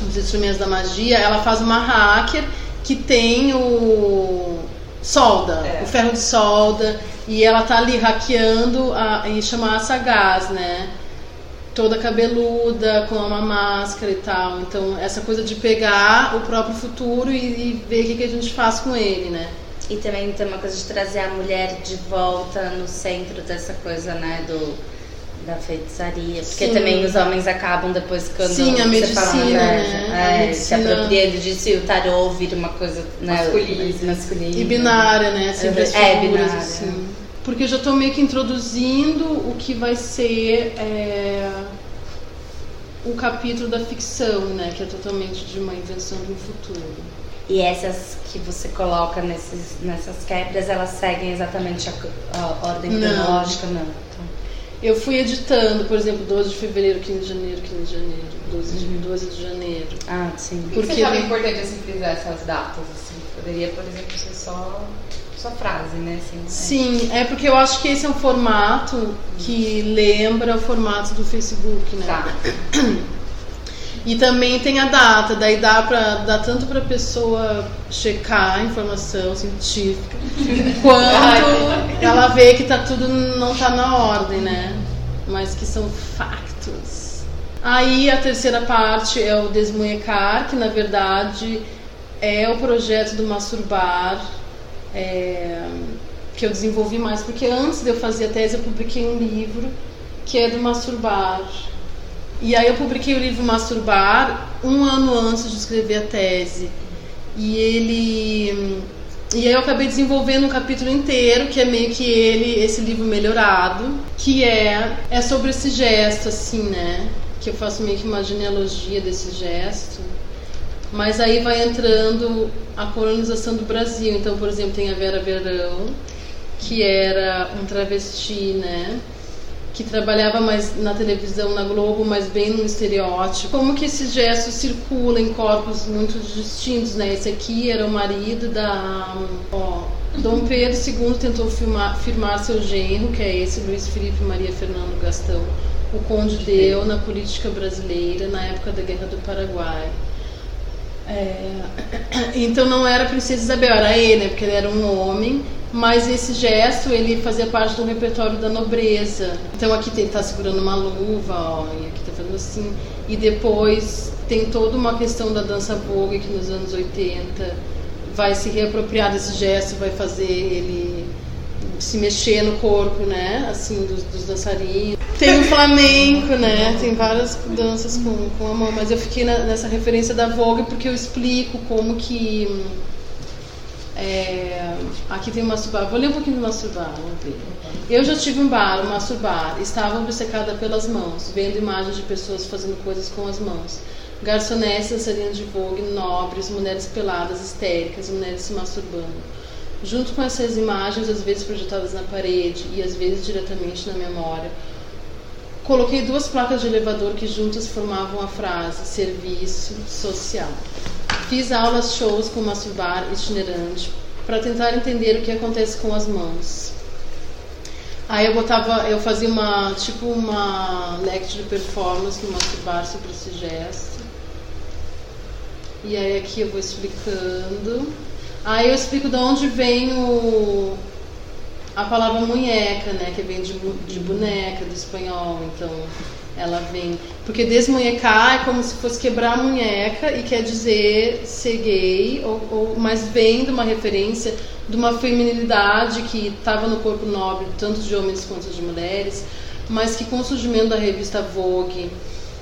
os instrumentos da magia, ela faz uma hacker que tem o solda, É. o ferro de solda, e ela tá ali hackeando a, e chama a sagaz, né? Toda cabeluda, com uma máscara e tal. Então, essa coisa de pegar o próprio futuro e, e ver o que, que a gente faz com ele, né? E também tem uma coisa de trazer a mulher de volta no centro dessa coisa, né, do da feitiçaria. Porque Sim. também os homens acabam depois quando Sim, a você fala medicina, né? A É, se medicina- apropriando disso e o tarô vira uma coisa né, Masculina. masculina. E binária, né? Sempre as É, figuras, binária. assim. Porque eu já tô meio que introduzindo o que vai ser é, o capítulo da ficção, né? Que é totalmente de uma invenção de um futuro. E essas que você coloca nesses, nessas quebras, elas seguem exatamente a, a ordem Não. cronológica, não. Então, Eu fui editando, por exemplo, 12 de fevereiro, 15 de janeiro, 15 de janeiro, 12 de, 12 de janeiro. ah, sim. Por que você achava importante assim, frisar essas datas? Assim? Poderia, por exemplo, ser só, só frase, né? Assim, Sim, é porque eu acho que esse é um formato que lembra o formato do Facebook, né? Tá. E também tem a data, daí dá pra dá tanto pra pessoa checar a informação científica, quanto ela vê que tá tudo não tá na ordem, né? Mas que são factos. Aí a terceira parte é o desmunhecar, que na verdade é o projeto do masturbar, é, que eu desenvolvi mais, porque antes de eu fazer a tese eu publiquei um livro que é do masturbar. E aí eu publiquei o livro Masturbar um ano antes de escrever a tese. E ele. E aí eu acabei desenvolvendo um capítulo inteiro, que é meio que ele, esse livro melhorado, que é, é sobre esse gesto, assim, né? Que eu faço meio que uma genealogia desse gesto. Mas aí vai entrando a colonização do Brasil. Então, por exemplo, tem a Vera Verão, que era um travesti, né? Que trabalhava mais na televisão, na Globo, mas bem no estereótipo. Como que esses gestos circulam em corpos muito distintos, né? Esse aqui era o marido da... Ó, Dom Pedro II tentou filmar, firmar seu genro, que é esse Luiz Felipe Maria Fernando Gastão, o Conde deu na política brasileira na época da Guerra do Paraguai. É, então não era a princesa Isabel, era ele? Porque ele era um homem, mas esse gesto ele fazia parte do repertório da nobreza. Então aqui ele tá segurando uma luva, ó, e aqui tá fazendo assim. E depois tem toda uma questão da dança vogue que nos anos 80 vai se reapropriar desse gesto, vai fazer ele se mexer no corpo, né? Assim, dos, dos dançarinos. Tem o flamenco, né? Tem várias danças com, com a mão, mas eu fiquei na- nessa referência da Vogue porque eu explico como que. é, aqui tem o masturbar. Vou ler um pouquinho do masturbar. Eu já tive um bar, um masturbar. Estava obcecada pelas mãos, vendo imagens de pessoas fazendo coisas com as mãos. Garçonetes, dançarinas de vogue, nobres, mulheres peladas, histéricas, mulheres se masturbando. Junto com essas imagens, às vezes projetadas na parede e às vezes diretamente na memória, coloquei duas placas de elevador que juntas formavam a frase serviço social. Fiz aulas shows com masturbar itinerante para tentar entender o que acontece com as mãos. Aí eu botava, eu fazia uma tipo uma lecture performance no masturbar sobre esse gesto. E aí aqui eu vou explicando. Aí eu explico de onde vem o a palavra munheca, né, que vem de, de boneca do espanhol. Então, Ela vem. Porque desmunhecar é como se fosse quebrar a munheca e quer dizer ser gay, ou, ou, mas vem de uma referência de uma feminilidade que estava no corpo nobre, tanto de homens quanto de mulheres, mas que com o surgimento da revista Vogue,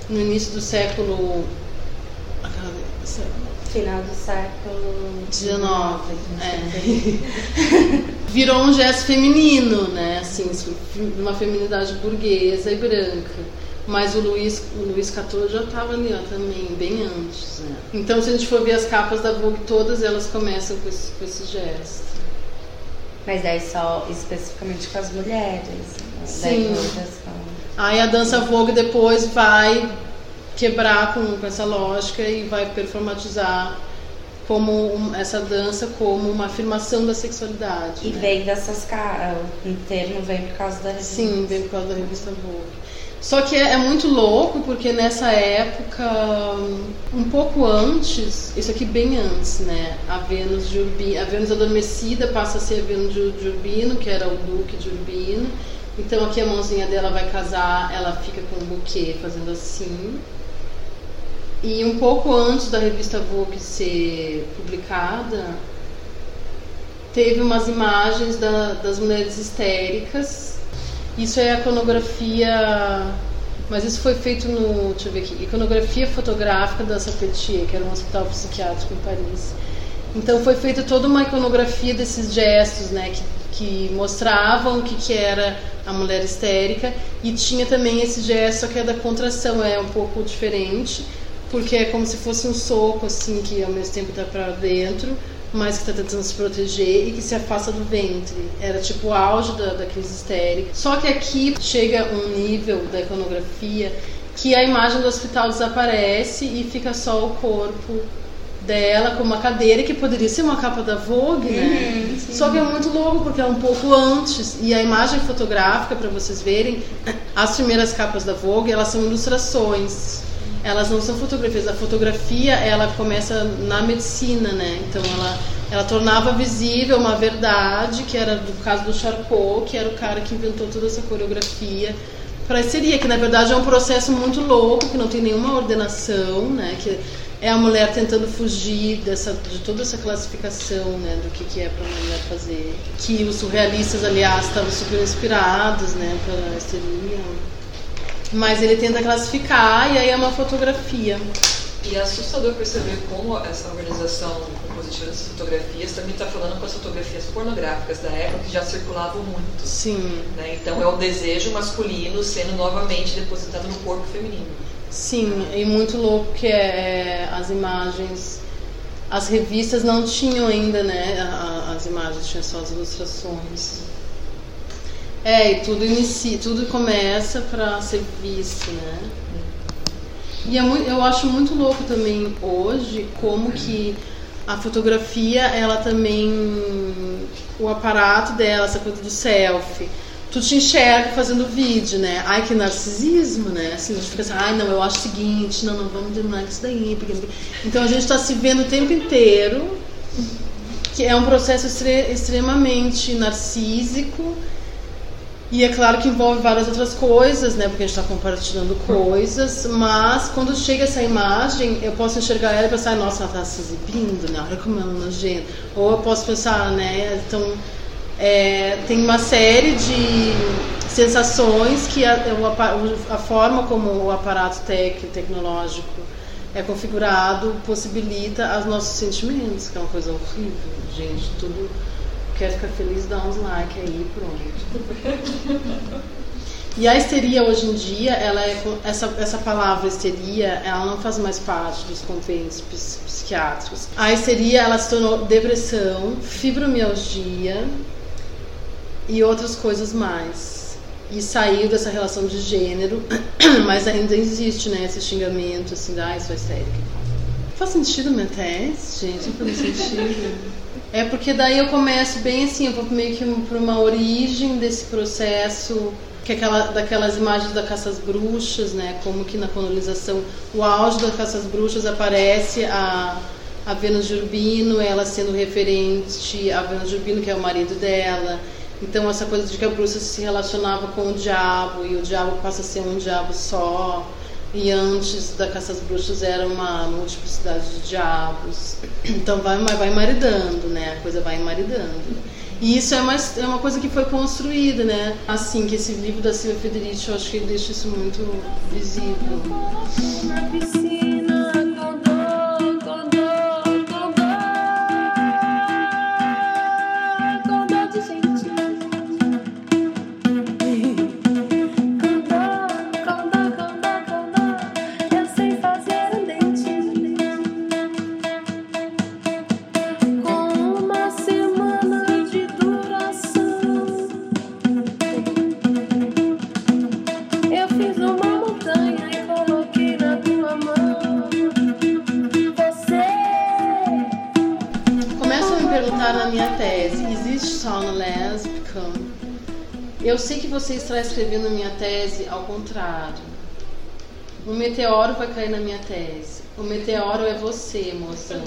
no início do século. Final do século XIX. É. Virou um gesto feminino, né? Assim, uma feminidade burguesa e branca. Mas o Luiz, o Luiz XIV já estava ali, ó, também, bem antes. Né? Então, se a gente for ver as capas da Vogue, todas elas começam com esse, com esse gesto. Mas daí só especificamente com as mulheres. Né? Sim. Aí a dança Vogue depois vai quebrar com, com essa lógica e vai performatizar como um, essa dança como uma afirmação da sexualidade. E né? vem dessas caras, o termo vem por causa da revista. Sim, vem por causa da revista Vogue. Só que é, é, muito louco porque nessa época, um pouco antes, isso aqui bem antes, né? A Vênus de Urbino, a Vênus adormecida passa a ser a Vênus de, de Urbino, que era o Duque de Urbino. Então aqui a mãozinha dela vai casar, ela fica com um buquê fazendo assim. E um pouco antes da revista Vogue ser publicada, teve umas imagens da, das mulheres histéricas. Isso é a iconografia, mas isso foi feito no, deixa eu ver aqui, iconografia fotográfica da Sapetier, que era um hospital psiquiátrico em Paris. Então foi feita toda uma iconografia desses gestos, né, que, que mostravam o que, que era a mulher histérica. E tinha também esse gesto, que é da contração, é um pouco diferente, porque é como se fosse um soco, assim, que ao mesmo tempo está para dentro, mas que está tentando se proteger e que se afasta do ventre. Era tipo o auge da, da crise histérica. Só que aqui chega um nível da iconografia que a imagem do hospital desaparece e fica só o corpo dela com uma cadeira que poderia ser uma capa da Vogue, né? Uhum, Só que é muito louco porque é um pouco antes e a imagem fotográfica para vocês verem, as primeiras capas da Vogue, elas são ilustrações elas não são fotografias. A fotografia, ela começa na medicina, né? Então ela ela tornava visível uma verdade, que era do caso do Charcot, que era o cara que inventou toda essa coreografia para a histeria, que na verdade é um processo muito louco, que não tem nenhuma ordenação, né? Que é a mulher tentando fugir dessa, de toda essa classificação, né, do que, que é para a mulher fazer. Que os surrealistas, aliás, estavam super inspirados, né, pela histeria. Mas ele tenta classificar e aí é uma fotografia. E é assustador perceber como essa organização compositiva dessas fotografias também está falando com as fotografias pornográficas da época que já circulavam muito. Sim. Né? Então é o desejo masculino sendo novamente depositado no corpo feminino. Sim, e muito louco que é, é as imagens. As revistas não tinham ainda, né? As imagens, tinham só as ilustrações. É, e tudo inicia, tudo começa para ser visto, né? E é muito, eu acho muito louco também hoje como que a fotografia, ela também o aparato dela, essa coisa do selfie. Tu te enxerga fazendo vídeo, né? Ai, que narcisismo, né? Assim, a gente fica assim, ai, não, eu acho o seguinte, não, não, vamos terminar com isso daí. Porque... Então a gente está se vendo o tempo inteiro, que é um processo extre extremamente narcísico e é claro que envolve várias outras coisas, né? Porque a gente está compartilhando coisas, mas quando chega essa imagem, eu posso enxergar ela e pensar, nossa, ela está se exibindo, né? Olha como ela é nojenta. Ou eu posso pensar, né? Então, é, tem uma série de sensações que a, a, forma como o aparato tec, tecnológico é configurado possibilita os nossos sentimentos, que é uma coisa horrível, gente. Tudo quer ficar feliz, dá uns like aí pronto. E a histeria hoje em dia, ela é essa, essa palavra histeria, ela não faz mais parte dos convênios psiquiátricos. A histeria, ela se tornou depressão, fibromialgia e outras coisas mais. E saiu dessa relação de gênero, mas ainda existe, né, esse xingamento assim, ah, sou histérica. Faz sentido minha tese, gente? Não faz sentido. É porque daí eu começo bem assim, eu vou meio que para uma origem desse processo, que é aquela, daquelas imagens da caça às bruxas, né? Como que na colonização, o auge da caça às bruxas aparece a, a Vênus de Urbino, ela sendo referente a Vênus de Urbino, que é o marido dela. Então essa coisa de que a bruxa se relacionava com o diabo e o diabo passa a ser um diabo só. E antes da caça às bruxas era uma multiplicidade de diabos. Então vai, vai maridando, né? A coisa vai maridando. E isso é uma, é uma coisa que foi construída, né? Assim, que esse livro da Silvia Federici, eu acho que ele deixa isso muito visível. Eu sei que você está escrevendo minha tese ao contrário. Um meteoro vai cair na minha tese. O meteoro é você, moça.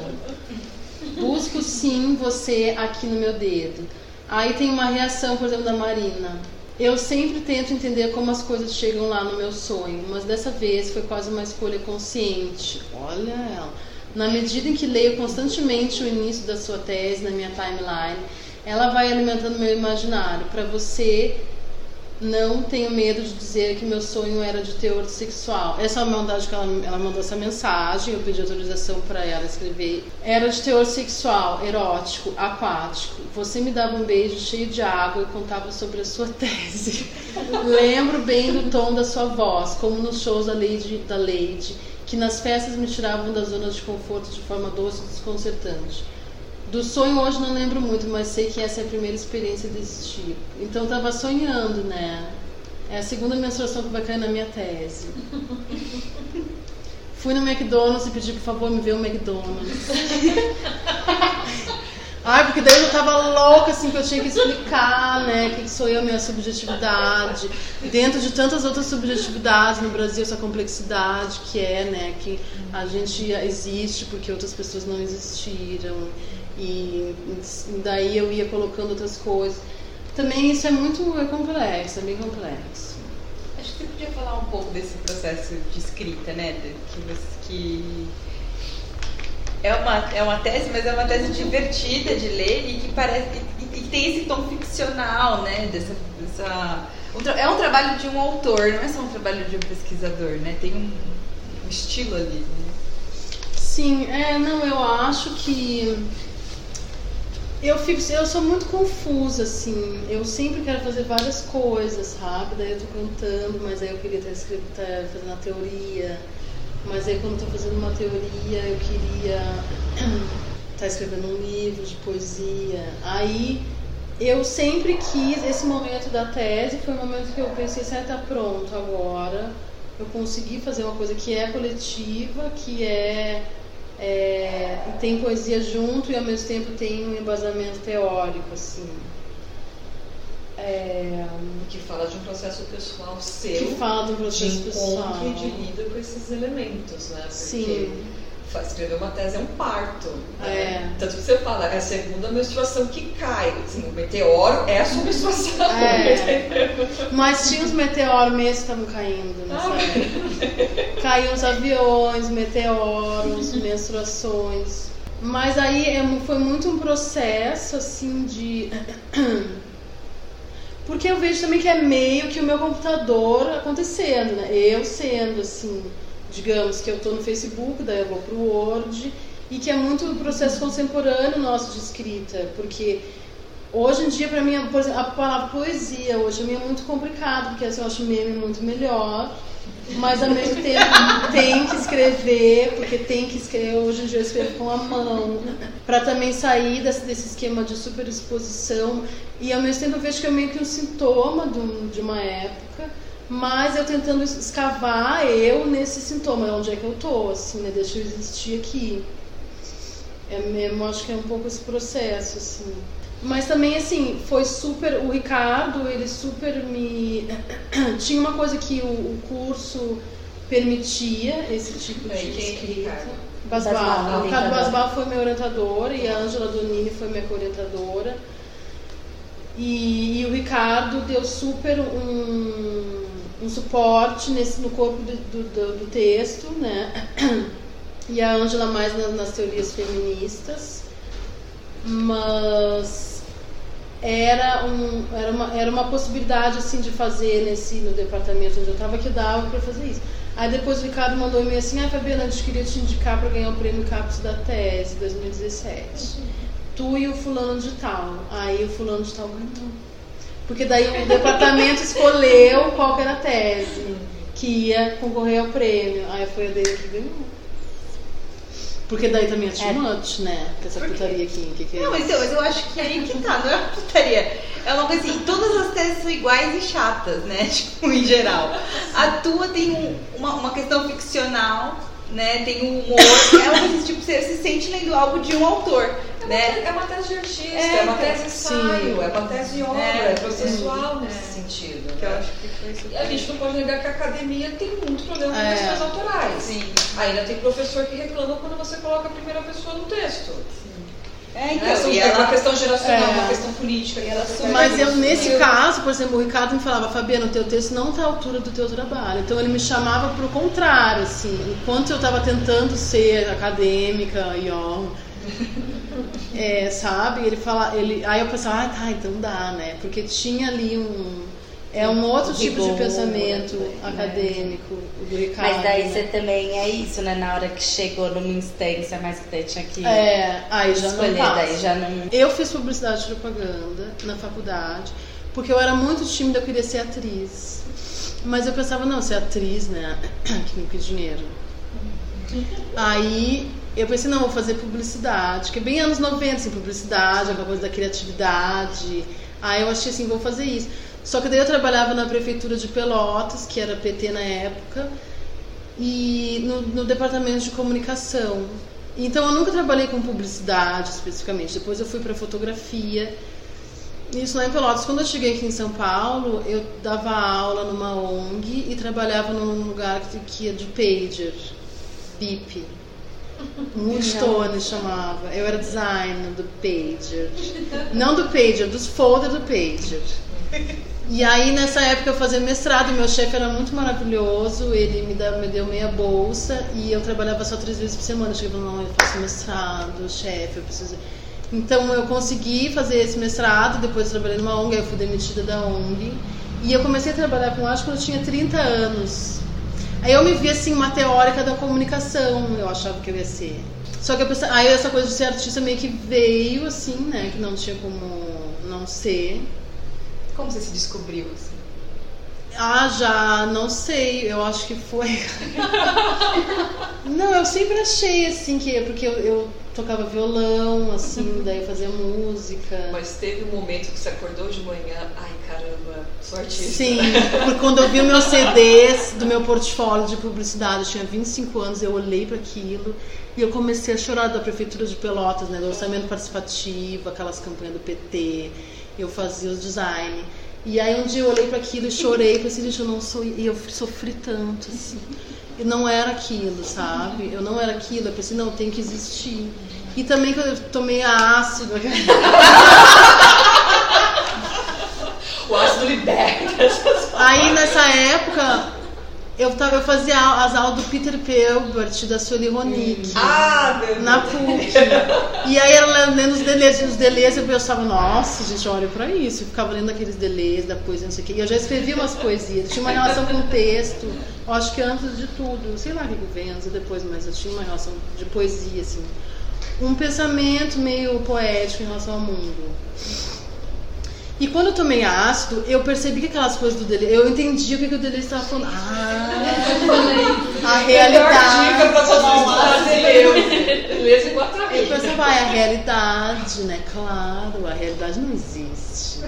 Busco sim você aqui no meu dedo. Aí tem uma reação, por exemplo, da Marina. Eu sempre tento entender como as coisas chegam lá no meu sonho, mas dessa vez foi quase uma escolha consciente. Olha ela. Na medida em que leio constantemente o início da sua tese na minha timeline, ela vai alimentando meu imaginário. Para você, não tenho medo de dizer que meu sonho era de teor sexual. Essa é maldade que ela, ela mandou essa mensagem, eu pedi autorização para ela escrever. Era de teor sexual, erótico, aquático. Você me dava um beijo cheio de água e contava sobre a sua tese. Lembro bem do tom da sua voz, como nos shows da Lady, da Lady, que nas festas me tiravam das zonas de conforto de forma doce e desconcertante. Do sonho hoje não lembro muito, mas sei que essa é a primeira experiência desse tipo. Então eu tava sonhando, né? É a segunda menstruação que vai cair na minha tese. Fui no McDonald's e pedi, por favor, me ver o McDonald's. Ai, porque daí eu tava louca, assim, que eu tinha que explicar, né, que sou eu, minha subjetividade. Dentro de tantas outras subjetividades no Brasil, essa complexidade que é, né, que a gente existe porque outras pessoas não existiram. E daí eu ia colocando outras coisas. Também isso é muito é complexo, é bem complexo. Acho que você podia falar um pouco desse processo de escrita, né? Que, que é uma, é uma tese, mas é uma tese divertida de ler e que parece e, e que tem esse tom ficcional, né? Dessa, dessa, é um trabalho de um autor, não é só um trabalho de um pesquisador, né? Tem um, um estilo ali. Né? Sim, é, não, eu acho que eu fico, eu sou muito confusa, assim. Eu sempre quero fazer várias coisas, sabe? Daí eu tô cantando, mas aí eu queria estar escrito, fazendo a teoria. Mas aí quando eu tô fazendo uma teoria, eu queria estar escrevendo um livro de poesia. Aí eu sempre quis, esse momento da tese foi o momento que eu pensei, certo, tá pronto agora. Eu consegui fazer uma coisa que é coletiva, que é é, e tem poesia junto e ao mesmo tempo tem um embasamento teórico, assim. É, que fala de um processo pessoal seu. Que fala de um processo de pessoal. e de lida com esses elementos, né? Porque Sim. Escrever uma tese é um parto. Né? É. Tanto que você fala, é a segunda menstruação que cai. Assim, o meteoro é a sua menstruação. É. Mas tinha os meteoros mesmo que estavam caindo nessa ah, época. Caíam os aviões, meteoros, menstruações. Mas aí é foi muito um processo assim de. Porque eu vejo também que é meio que o meu computador acontecendo, né? Eu sendo assim digamos que eu estou no Facebook, daí eu vou para o Word, e que é muito o processo contemporâneo nosso de escrita, porque hoje em dia, para mim, a palavra poesia hoje é muito complicado, porque assim, eu acho meme muito melhor, mas ao mesmo tempo tem que escrever, porque tem que escrever, hoje em dia eu escrevo com a mão, para também sair desse, desse esquema de superexposição, e ao mesmo tempo eu vejo que é meio que um sintoma de, de uma época, mas eu tentando escavar eu nesse sintoma, onde é que eu tô, assim, né? Deixa eu existir aqui. É mesmo, acho que é um pouco esse processo, assim. Mas também, assim, foi super. O Ricardo, ele super me. Tinha uma coisa que o, o curso permitia, esse tipo de Quem é escrita. Basbal. O Ricardo Basbal foi meu orientador e a Ângela Donini foi minha orientadora. E, e o Ricardo deu super um, um suporte nesse, no corpo do, do, do texto, né? E a Ângela mais nas, nas teorias feministas. Mas era, um, era, uma, era uma possibilidade assim de fazer nesse no departamento onde eu estava que dava para fazer isso. Aí depois o Ricardo mandou um e-mail assim, ah Fabiana, a gente queria te indicar para ganhar o prêmio CAPES da tese 2017. Tu e o fulano de tal. Aí o fulano de tal ganhou. Porque daí o departamento escolheu qual era a tese que ia concorrer ao prêmio. Aí foi a dele que ganhou. Porque daí também é too É. much, né? Com essa putaria aqui. Que que é Não, mas eu, mas eu acho que aí que tá, não é uma putaria. É uma coisa assim, todas as teses são iguais e chatas, né? Tipo, em geral. A tua tem um- uma, uma questão ficcional, né? Tem um humor. É coisa assim, tipo, você se sente lendo algo de um autor, É uma, né? é uma tese de artista, É, é, uma então, tese ensaio, é uma tese de obra, É, é, processual é. nesse sentido. Que eu né? acho que foi isso. E a gente não pode negar que a academia tem muito problema com É. questões autorais. Sim. Ainda tem professor que reclama quando você coloca a primeira pessoa no texto. É, Então, então, e é uma ela, questão geracional, É. uma questão política. E ela Mas eu, nesse caso, por exemplo, o Ricardo me falava, Fabiana, o teu texto não está à altura do teu trabalho. Então ele me chamava pro contrário, assim. Enquanto eu estava tentando ser acadêmica e ó. é, sabe? Ele fala, ele, aí eu pensava, ah, tá, então dá, né? Porque tinha ali um. É um outro tipo de pensamento né? acadêmico do Ricardo. Mas daí né? você também é isso, né? Na hora que chegou numa instância, mais que daí tinha que É, aí já escolher, não passa. daí já não. Eu fiz publicidade e propaganda na faculdade, porque eu era muito tímida, eu queria ser atriz. Mas eu pensava, não, ser atriz, né? Que não que dinheiro. Aí eu pensei, não, vou fazer publicidade, que é bem anos 90, assim, publicidade, aquela coisa da criatividade. Aí eu achei assim, vou fazer isso. Só que daí eu trabalhava na prefeitura de Pelotas, que era PT na época, e no, no departamento de comunicação. Então eu nunca trabalhei com publicidade especificamente. Depois eu fui para fotografia. Isso lá em Pelotas. Quando eu cheguei aqui em São Paulo, eu dava aula numa ONG e trabalhava num lugar que, ia de pager, BIP. Moonstone chamava. Eu era designer do pager. Não do pager, dos folders do pager. E aí nessa época eu fazia mestrado, meu chefe era muito maravilhoso, ele me, dá, me deu meia bolsa e eu trabalhava só três vezes por semana. Eu cheguei falei, não, eu faço mestrado, chefe, eu preciso. Então eu consegui fazer esse mestrado, depois trabalhei numa ONG, aí eu fui demitida da ONG. E eu comecei a trabalhar com arte quando eu tinha 30 anos. Aí eu me vi assim, uma teórica da comunicação, eu achava que eu ia ser. Só que eu aí essa coisa de ser artista meio que veio assim, né? Que não tinha como não ser. Como você se descobriu, assim? Ah, já não sei, eu acho que foi. não, eu sempre achei assim que porque eu, eu tocava violão, assim, daí eu fazia música. Mas teve um momento que você acordou de manhã, ai caramba, sou artista. Sim, porque quando eu vi o meu CDs do meu portfólio de publicidade, eu tinha 25 anos, eu olhei para aquilo e eu comecei a chorar da prefeitura de Pelotas, né, do orçamento participativo, aquelas campanhas do PT, eu fazia os design. E aí um dia eu olhei para aquilo e chorei, pensei, gente, eu não sou, e eu sofri tanto assim. E não era aquilo, sabe? Eu não era aquilo, eu pensei, não, tem que existir. E também quando eu tomei ácido, O ácido liberta Aí nessa época eu, tava, eu fazia as aulas do Peter Pelbert, da Sueli Ronick, Ah, meu na. PUC. E aí ela lendo os delês, os delês eu pensava, nossa, gente, olha pra isso. Eu ficava lendo aqueles delês da poesia, não sei o quê. E eu já escrevia umas poesias, tinha uma relação com o texto, eu acho que antes de tudo, sei lá o que que vem antes e depois, mas eu tinha uma relação de poesia, assim. Um pensamento meio poético em relação ao mundo. E quando eu tomei ácido, eu percebi que aquelas coisas do Deleuze, eu entendi o que, que o Deleuze estava falando. Ah, a Melhor dica realidade. pra tomar um ácido Deleuze. Deleuze igual a Eu pensava, ah, é a realidade, né? Claro, a realidade não existe.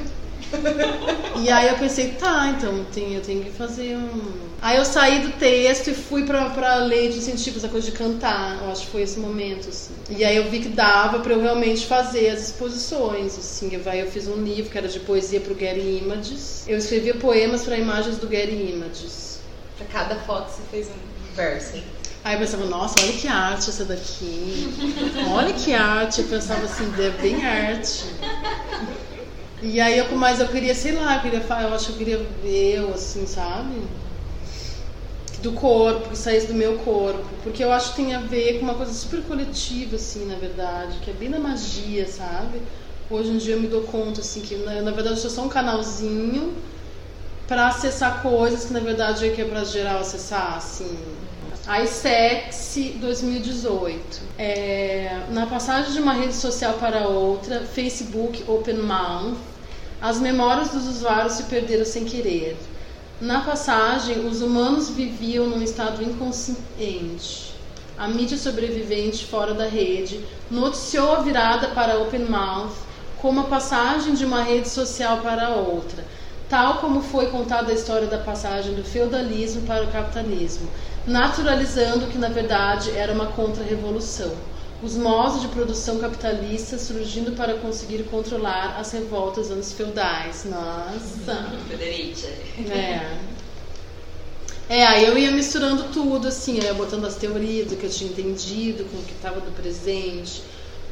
E aí eu pensei, tá, então tem, eu tenho que fazer um. Aí eu saí do texto e fui pra, pra lei de incentivos, a coisa de cantar. Eu acho que foi esse momento, assim. E aí eu vi que dava pra eu realmente fazer as exposições, assim. Eu, aí eu fiz um livro que era de poesia pro Getty Images. Eu escrevia poemas pra imagens do Getty Images. Pra cada foto você fez um verso. Aí eu pensava, nossa, olha que arte essa daqui. Olha que arte. Eu pensava assim, é bem arte. E aí eu, mas eu queria, sei lá, eu queria, eu acho que eu queria eu, assim, sabe? Do corpo, que saísse do meu corpo. Porque eu acho que tem a ver com uma coisa super coletiva, assim, na verdade, que é bem da magia, sabe? Hoje em dia eu me dou conta, assim, que na, na verdade eu sou só um canalzinho pra acessar coisas que na verdade é que é pra geral acessar, assim. iSexy 2018. É, na passagem de uma rede social para outra, Facebook Open Mouth, as memórias dos usuários se perderam sem querer. Na passagem, os humanos viviam num estado inconsciente. A mídia sobrevivente fora da rede noticiou a virada para Open Mouth como a passagem de uma rede social para outra, tal como foi contada a história da passagem do feudalismo para o capitalismo, naturalizando que na verdade era uma contra-revolução. Os modos de produção capitalista surgindo para conseguir controlar as revoltas anos feudais. Nossa! Federici. É. É, aí eu ia misturando tudo, assim, eu ia botando as teorias do que eu tinha entendido com o que estava do presente.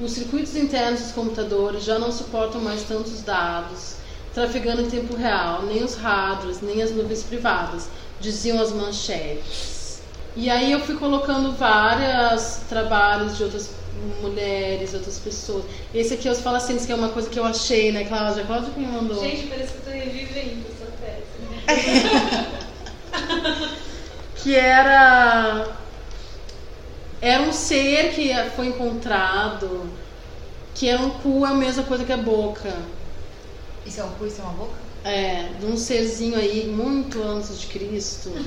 Os circuitos internos dos computadores já não suportam mais tantos dados, trafegando em tempo real, nem os hardwares, nem as nuvens privadas, diziam as manchetes. E aí eu fui colocando vários trabalhos de outras mulheres, outras pessoas. Esse aqui é os falacentes, que é uma coisa que eu achei, né, Cláudia? Cláudia que me mandou. Gente, parece que eu tô revivendo essa peça. que era era um ser que foi encontrado que era um cu é a mesma coisa que a boca Isso é um cu, isso é uma boca? É de um serzinho aí muito antes de Cristo.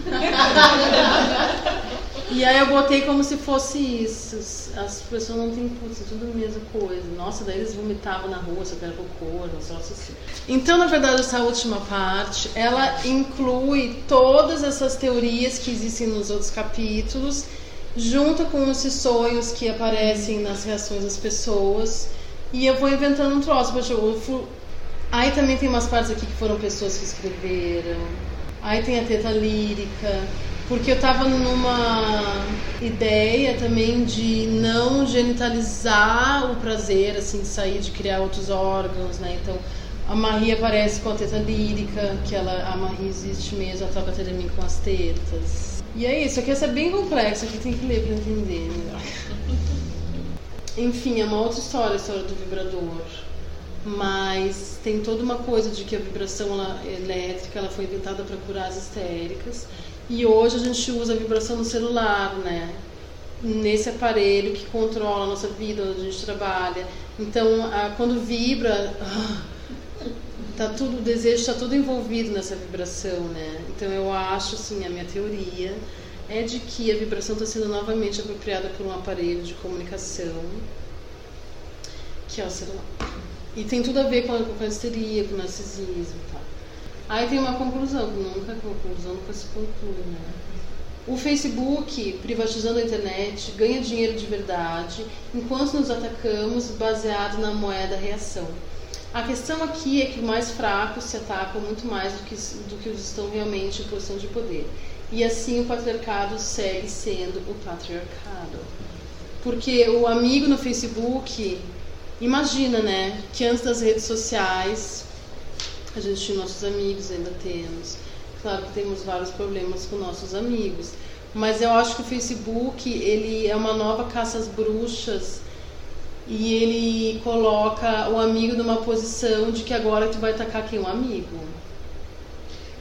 E aí eu botei como se fosse isso. As pessoas não têm putz, é tudo a mesma coisa. Nossa daí eles vomitavam na rua se era cocô um negócio assim. Então na verdade essa última parte ela inclui todas essas teorias que existem nos outros capítulos junto com esses sonhos que aparecem nas reações das pessoas. E eu vou inventando um troço eu fu- aí também tem umas partes aqui que foram pessoas que escreveram aí tem a teta lírica porque eu tava numa ideia também de não genitalizar o prazer assim de sair de criar outros órgãos né então a Marie aparece com a teta lírica, que ela, a Marie existe mesmo, ela troca teremim com as tetas. E é isso, aqui essa é bem complexo, aqui tem que ler pra entender melhor. Enfim, é uma outra história, a história do vibrador. Mas tem toda uma coisa de que a vibração ela- elétrica ela foi inventada para curar as histéricas. E hoje a gente usa a vibração no celular, né? Nesse aparelho que controla a nossa vida, onde a gente trabalha. Então, a- quando vibra, tá tudo, o desejo está tudo envolvido nessa vibração, né? Então eu acho, assim, a minha teoria é de que a vibração está sendo novamente apropriada por um aparelho de comunicação, que é o celular. E tem tudo a ver com a, com a histeria, com o narcisismo e tal. Aí tem uma conclusão, nunca conclusão nunca se conclui, né? O Facebook, privatizando a internet, ganha dinheiro de verdade, enquanto nos atacamos baseado na moeda reação. A questão aqui é que os mais fracos se atacam muito mais do que, do que os estão realmente em posição de poder. E assim o patriarcado segue sendo o patriarcado. Porque o amigo no Facebook, imagina, né, que antes das redes sociais, a gente tinha nossos amigos, ainda temos. Claro que temos vários problemas com nossos amigos, mas eu acho que o Facebook, ele é uma nova caça às bruxas e ele coloca o amigo numa posição de que agora tu vai atacar quem? O amigo.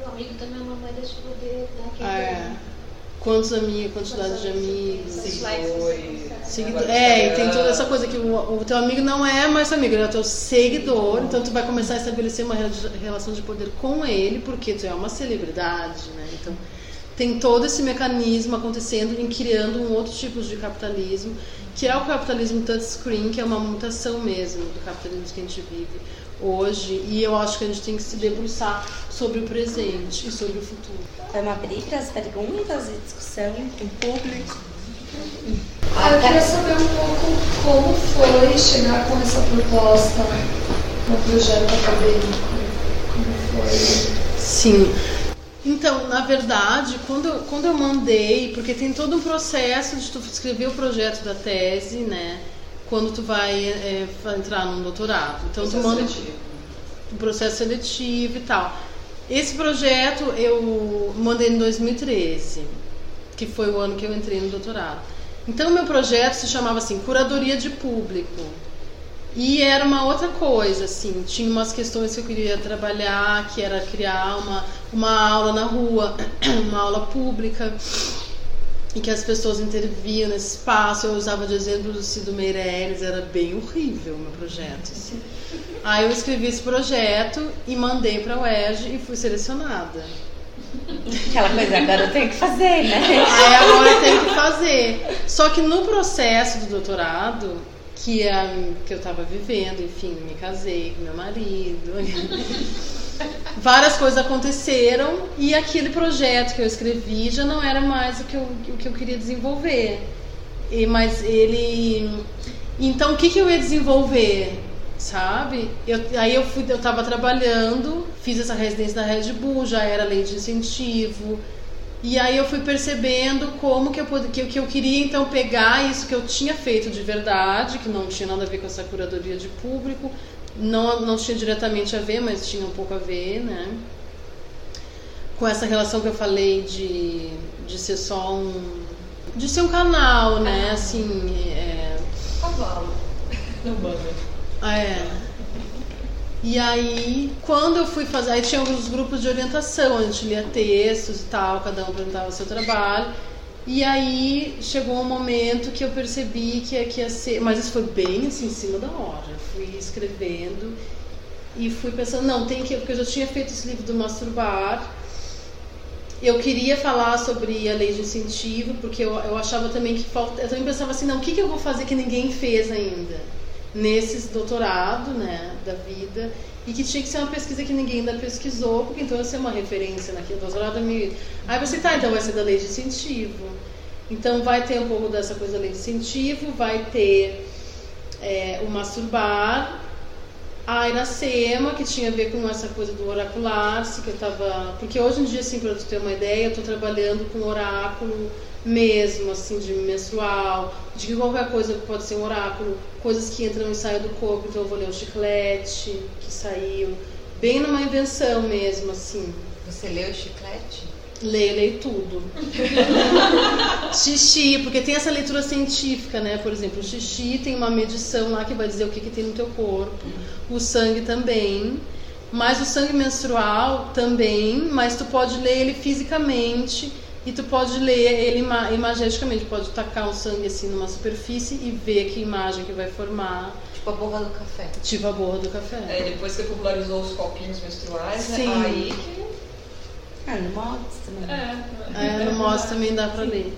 O amigo também é uma moeda de poder daquele. É. Quantos amigos, quantidade de amigos. Seguidores. Seguidor. Agora É, e tem Instagram. toda essa coisa que o, o teu amigo não é mais teu amigo, ele é teu seguidor, então tu vai começar a estabelecer uma rela- relação de poder com ele, porque tu é uma celebridade, né? Então tem todo esse mecanismo acontecendo em criando um outro tipo de capitalismo, que é o capitalismo touchscreen, que é uma mutação mesmo do capitalismo que a gente vive hoje, e eu acho que a gente tem que se debruçar sobre o presente e sobre o futuro. Vamos abrir para as perguntas e discussão com o público. Ah, eu queria saber um pouco como foi chegar com essa proposta no projeto acadêmico. Como foi? Sim. Então, na verdade, quando, eu- quando eu mandei, porque tem todo um processo de tu escrever o projeto da tese, né? Quando tu vai é, entrar num doutorado. Então, tu Processo manda. seletivo. o processo seletivo e tal. Esse projeto eu mandei em 2013, que foi o ano que eu entrei no doutorado. Então, meu projeto se chamava assim, Curadoria de Público. E era uma outra coisa, assim, tinha umas questões que eu queria trabalhar, que era criar uma, uma aula na rua, uma aula pública, em que as pessoas interviam nesse espaço. Eu usava de exemplo do Cido Meirelles, era bem horrível o meu projeto. Assim. Aí eu escrevi esse projeto e mandei para a UERJ e fui selecionada. Aquela coisa, agora eu tenho que fazer, né? Aí agora eu tenho que fazer. Só que no processo do doutorado, que, é, que eu estava vivendo, enfim, me casei com meu marido. Várias coisas aconteceram e aquele projeto que eu escrevi já não era mais o que eu, o que eu queria desenvolver. E, mas ele. Então, o que, que eu ia desenvolver? Sabe? Eu, aí eu fui, eu estava trabalhando, fiz essa residência da Red Bull, já era lei de incentivo. E aí eu fui percebendo como que eu, que, que eu queria então pegar isso que eu tinha feito de verdade, que não tinha nada a ver com essa curadoria de público, não, não tinha diretamente a ver, mas tinha um pouco a ver, né? Com essa relação que eu falei de, de ser só um. de ser um canal, né? Assim. É... Cavalo. Não manda. É. E aí, quando eu fui fazer. Aí tinha alguns grupos de orientação, a gente lia textos e tal, cada um apresentava o seu trabalho. E aí chegou um momento que eu percebi que, que ia ser. Mas isso foi bem assim, em cima da hora. Eu fui escrevendo e fui pensando, não, tem que. Porque eu já tinha feito esse livro do Masturbar. Eu queria falar sobre a lei de incentivo, porque eu, eu achava também que falta. Eu também pensava assim, não, o que, que eu vou fazer que ninguém fez ainda? Nesses doutorado, né, da vida e que tinha que ser uma pesquisa que ninguém ainda pesquisou, porque então ia ser uma referência naquele doutorado. Me... Aí você, tá, então vai ser da lei de incentivo. Então vai ter um pouco dessa coisa da lei de incentivo, vai ter é, o masturbar, a Iracema, que tinha a ver com essa coisa do oracular, que eu tava. Porque hoje em dia, assim, para tu ter uma ideia, eu estou trabalhando com oráculo mesmo, assim, de menstrual, de que qualquer coisa pode ser um oráculo, coisas que entram e saem do corpo, então eu vou ler o chiclete que saiu, bem numa invenção mesmo, assim. Você leu o chiclete? Leio, leio tudo. xixi, porque tem essa leitura científica, né? Por exemplo, o xixi tem uma medição lá que vai dizer o que, que tem no teu corpo. O sangue também. Mas o sangue menstrual também, mas tu pode ler ele fisicamente e tu pode ler ele imageticamente, pode tacar o sangue assim numa superfície e ver que imagem que vai formar. Tipo a borra do café. Tipo a borra do café. É, depois que popularizou os copinhos menstruais, né? Sim. Aí que. Ah, no mods também. É, É, no MOS também dá pra ler.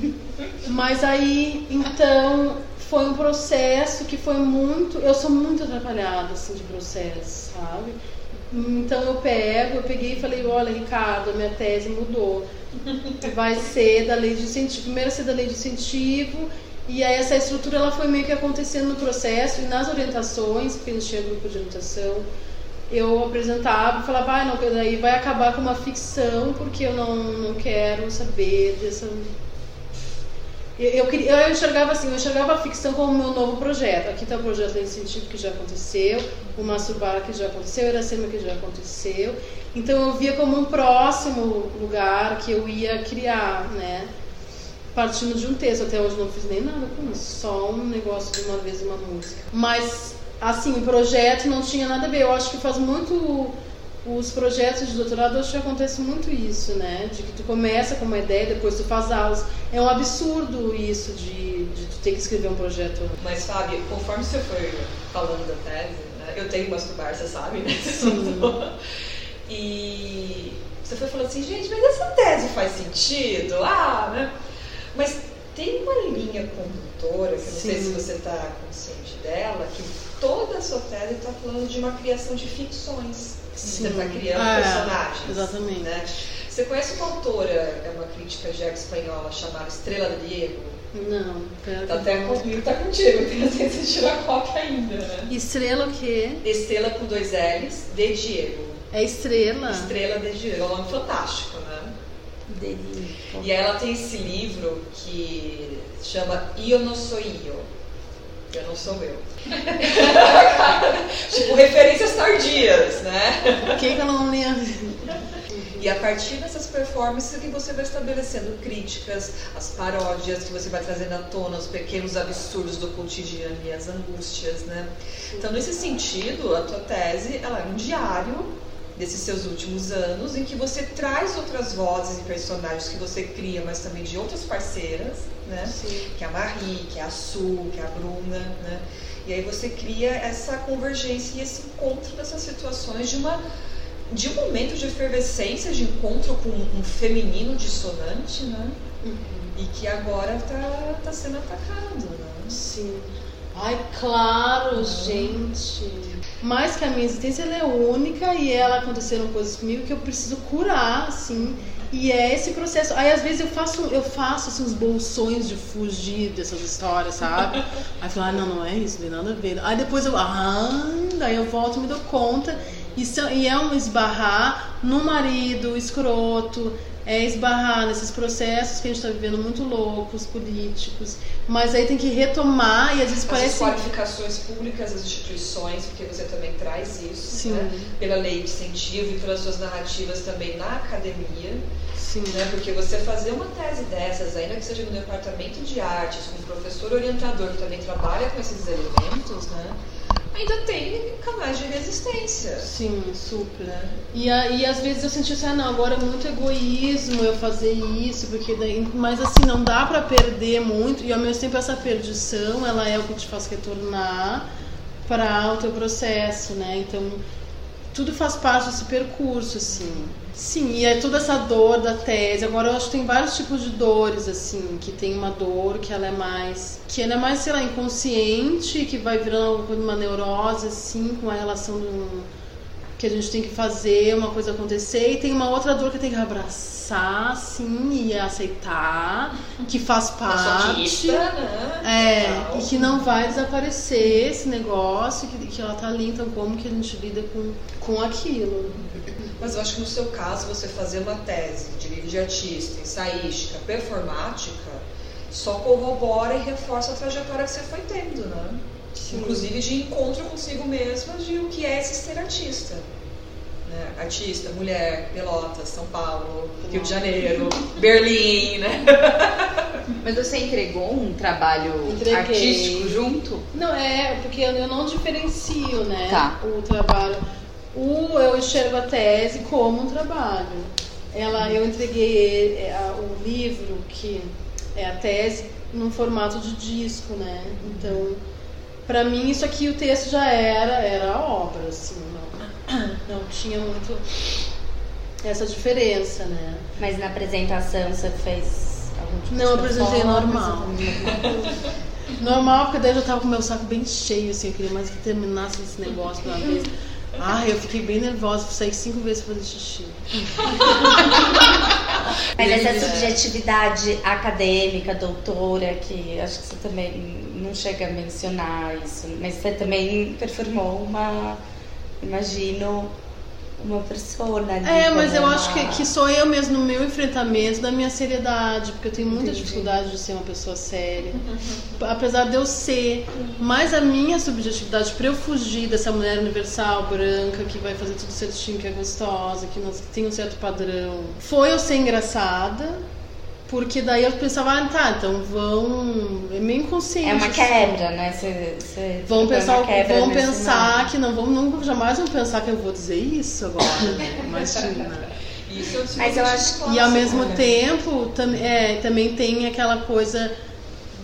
Mas aí, então, foi um processo que foi muito. Eu sou muito atrapalhada assim, de processo, sabe? Então eu pego, eu peguei e falei, olha, Ricardo, a minha tese mudou. Vai ser da lei de incentivo. Primeiro ser da lei de incentivo, e aí essa estrutura ela foi meio que acontecendo no processo e nas orientações, porque a gente tinha grupo de orientação, eu apresentava e falava, ah, não, daí vai acabar com uma ficção, porque eu não, não quero saber dessa. Eu, eu, eu enxergava assim, eu enxergava a ficção como meu novo projeto. Aqui está o projeto Lei Científico que já aconteceu, o Masturbar que já aconteceu, o Iracema que já aconteceu. Então eu via como um próximo lugar que eu ia criar, né? Partindo de um texto. Até hoje não fiz nem nada com isso, só um negócio de uma vez uma música. Mas, assim, o projeto não tinha nada a ver. Eu acho que faz muito os projetos de doutorado, eu acho que acontece muito isso, né? De que tu começa com uma ideia, depois tu faz aulas. É um absurdo isso de, de tu ter que escrever um projeto. Mas, Fábio, conforme você foi falando da tese, né, eu tenho masturbar, você sabe, né? Sim. E você foi falando assim, gente, mas essa tese faz sentido? Ah, né? Mas tem uma linha condutora, que eu não sei Sim. se você está consciente dela, que toda a sua tese está falando de uma criação de ficções. Você está criando É, personagens. Exatamente. Né? Você conhece uma autora, é uma crítica de arte espanhola chamada Estrela de Diego? Não, pera. Tá até comigo, tá contigo, tem a ciência de tirar cópia ainda, né? Estrela o quê? Estrela com dois L's, de Diego. É estrela? Estrela de Diego, é um nome fantástico, né? Dele. E ela tem esse livro que chama Io não sou io. Eu não sou eu. tipo, referências tardias, né? Por que, que eu não li? E a partir dessas performances é que você vai estabelecendo críticas, as paródias, que você vai trazendo à tona os pequenos absurdos do cotidiano e as angústias, né? Então, nesse sentido, a tua tese, ela é um diário desses seus últimos anos, em que você traz outras vozes e personagens que você cria, mas também de outras parceiras, né? Sim. Que é a Marie, que é a Su, que é a Bruna, né? E aí você cria essa convergência e esse encontro dessas situações de uma de um momento de efervescência, de encontro com um feminino dissonante, né? E que agora tá, tá sendo atacado, né? Sim. Ai, claro, gente. Mais que a minha existência, ela é única e ela aconteceram coisas comigo que eu preciso curar, assim. E é esse processo. Aí às vezes eu faço, eu faço assim, uns bolsões de fugir dessas histórias, sabe? Aí falo, ah, não, não é isso, não tem nada a ver. Aí depois eu, ah, daí eu volto e me dou conta. E, são- e é um esbarrar no marido escroto, é esbarrar nesses processos que a gente está vivendo muito loucos, políticos. Mas aí tem que retomar e às vezes As parece. qualificações públicas das instituições, porque você também traz isso, né? Pela lei de incentivo e pelas suas narrativas também na academia. Sim. né? Porque você fazer uma tese dessas, ainda que seja no departamento de artes, com um professor orientador que também trabalha com esses elementos, né? Ainda tem canais de resistência. Sim, super. E, a- e às vezes eu senti assim, ah, não, agora é muito egoísmo eu fazer isso, porque daí. Mas assim, não dá pra perder muito, e ao mesmo tempo essa perdição, ela é o que te faz retornar para o teu processo, né? Então, tudo faz parte desse percurso, assim. Sim, e é toda essa dor da tese. Agora eu acho que tem vários tipos de dores, assim, que tem uma dor que ela é mais. que ela é mais, sei lá, inconsciente, que vai virando uma neurose, assim, com a relação do. que a gente tem que fazer uma coisa acontecer, e tem uma outra dor que tem que abraçar, assim, e aceitar, que faz parte. Maçonista, né? É, e que não vai desaparecer esse negócio, que, que ela tá ali, então como que a gente lida com, com aquilo? Mas eu acho que no seu caso, você fazer uma tese de livro de artista, ensaística, performática, só corrobora e reforça a trajetória que você foi tendo, né? Inclusive de encontro consigo mesma de o que é esse ser artista. Né? Artista, mulher, Pelotas, São Paulo, Rio de Janeiro, Berlim, né? Mas você entregou um trabalho Entreguei. artístico junto? Não, é, porque eu eu não diferencio, né, Tá. o trabalho. O, eu enxergo a tese como um trabalho. Ela, eu entreguei é, o livro, que é a tese, num formato de disco, né? Então, pra mim, isso aqui, o texto já era, era a obra, assim, não, não tinha muito essa diferença, né? Mas na apresentação você fez algum tipo Não, de apresentei normal. coisa? Normal, porque daí eu já tava com o meu saco bem cheio, assim, eu queria mais que terminasse esse negócio de uma vez. Ai, eu fiquei bem nervosa, saí cinco vezes pra fazer xixi. Mas essa subjetividade acadêmica, doutora, que acho que você também não chega a mencionar isso, mas você também performou uma, imagino, uma persona ali. É, mas eu como acho que, uma- que sou eu mesmo no meu enfrentamento da minha seriedade, porque eu tenho muita Entendi. dificuldade de ser uma pessoa séria. Apesar de eu ser, mas a minha subjetividade, pra eu fugir dessa mulher universal, branca, que vai fazer tudo certinho, que é gostosa, que, não- que tem um certo padrão, foi eu ser engraçada. Porque daí eu pensava, ah, tá, então vão. É meio inconsciente. É uma assim. quebra, né? Você, você Vão pensar, vão pensar nome. que não vão, nunca jamais vão pensar que eu vou dizer isso agora, né? Imagina. Isso é o Mas eu acho desenvolvimento E ao clássico, mesmo né? tempo tam, é, também tem aquela coisa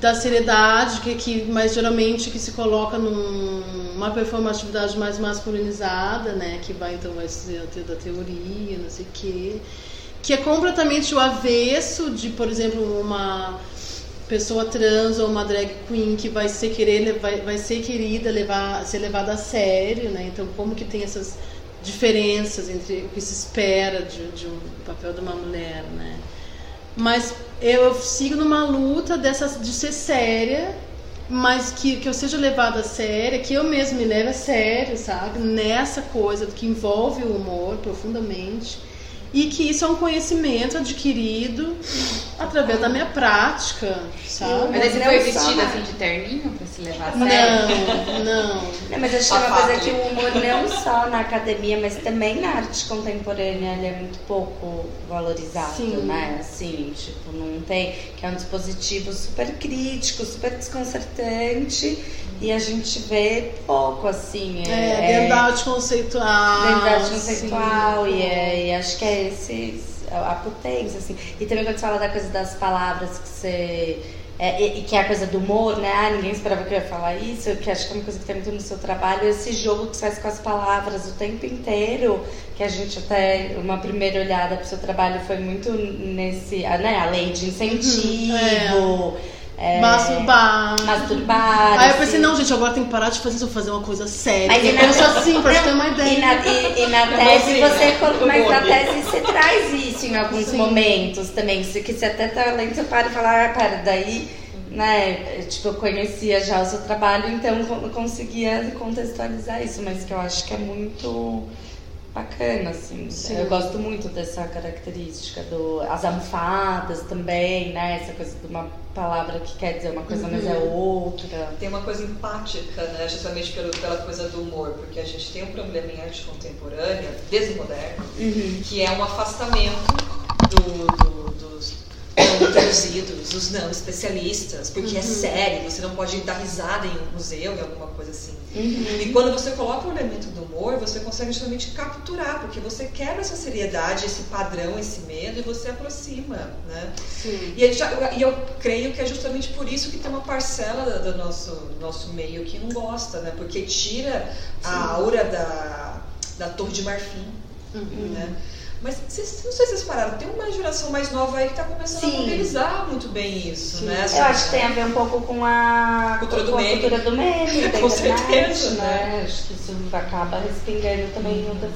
da seriedade que, que mas geralmente que se coloca numa performatividade mais masculinizada, né? Que vai então vai ser a te- da teoria, não sei o quê. Que é completamente o avesso de, por exemplo, uma pessoa trans ou uma drag queen que vai ser querer vai, vai ser querida levar ser levada a sério né? Então como que tem essas diferenças entre o que se espera de, de um papel de uma mulher né? Mas eu, sigo numa luta dessas de ser séria mas que, que eu seja levada a sério, que eu mesma me leve a sério, sabe? Nessa coisa que envolve o humor profundamente E que isso é um conhecimento adquirido através da minha prática, sabe? Mas aí você Não foi vestida na- assim de terninho pra se levar a sério? Não, não. Não, mas acho que é uma coisa que o humor não só na academia, mas também na arte contemporânea ele é muito pouco valorizado, Sim. né? Assim, tipo, não tem. Que é um dispositivo super crítico, super desconcertante. E a gente vê pouco, assim. É, dentro da arte conceitual. sim. conceitual e, é, e acho que é esse a potência assim e também quando você fala da coisa das palavras que você é, e, e que é a coisa do humor né ah, ninguém esperava que eu ia falar isso que acho que é uma coisa que tem muito no seu trabalho esse jogo que você faz com as palavras o tempo inteiro que a gente até uma primeira olhada pro seu trabalho foi muito nesse ah, né a lei de incentivo é, Masturbar. masturbar Aí eu pensei, esse- não, gente, agora tem que parar de fazer isso, eu vou fazer uma coisa séria. Mas e eu na- penso assim, pra ter uma E ideia. na, e, e na tese você colo- mas na tese você traz isso em alguns Sim. momentos também. Você, que você até tá lendo, você para e fala, ah, pera, daí, né? Tipo, eu conhecia já o seu trabalho, então eu conseguia contextualizar isso, mas que eu acho que é muito bacana, assim. Sim. Eu gosto muito dessa característica do as almofadas também, né? Essa coisa de uma palavra que quer dizer uma coisa, mas é outra. Tem uma coisa empática, né? justamente pelo, pela coisa do humor, porque a gente tem um problema em arte contemporânea, desmoderna, que é um afastamento do- do- dos traduzidos, dos não especialistas, porque é sério, você não pode dar risada em um museu, em alguma coisa assim. E quando você coloca o elemento do humor, você consegue justamente capturar, porque você quebra essa seriedade, esse padrão, esse medo, e você aproxima, né? E, aí já- e eu creio que é justamente por isso que tem uma parcela do do nosso, nosso meio que não gosta, né? Porque tira a aura da, da Torre de Marfim, né? Mas vocês, não sei se vocês pararam, tem uma geração mais nova aí que está começando Sim. a mobilizar muito bem isso, Sim. né? Eu acho que tem a ver um pouco com a Cultura do com a meme. cultura do meme, da Com certeza, né? né? Acho que isso acaba respingando também em outras.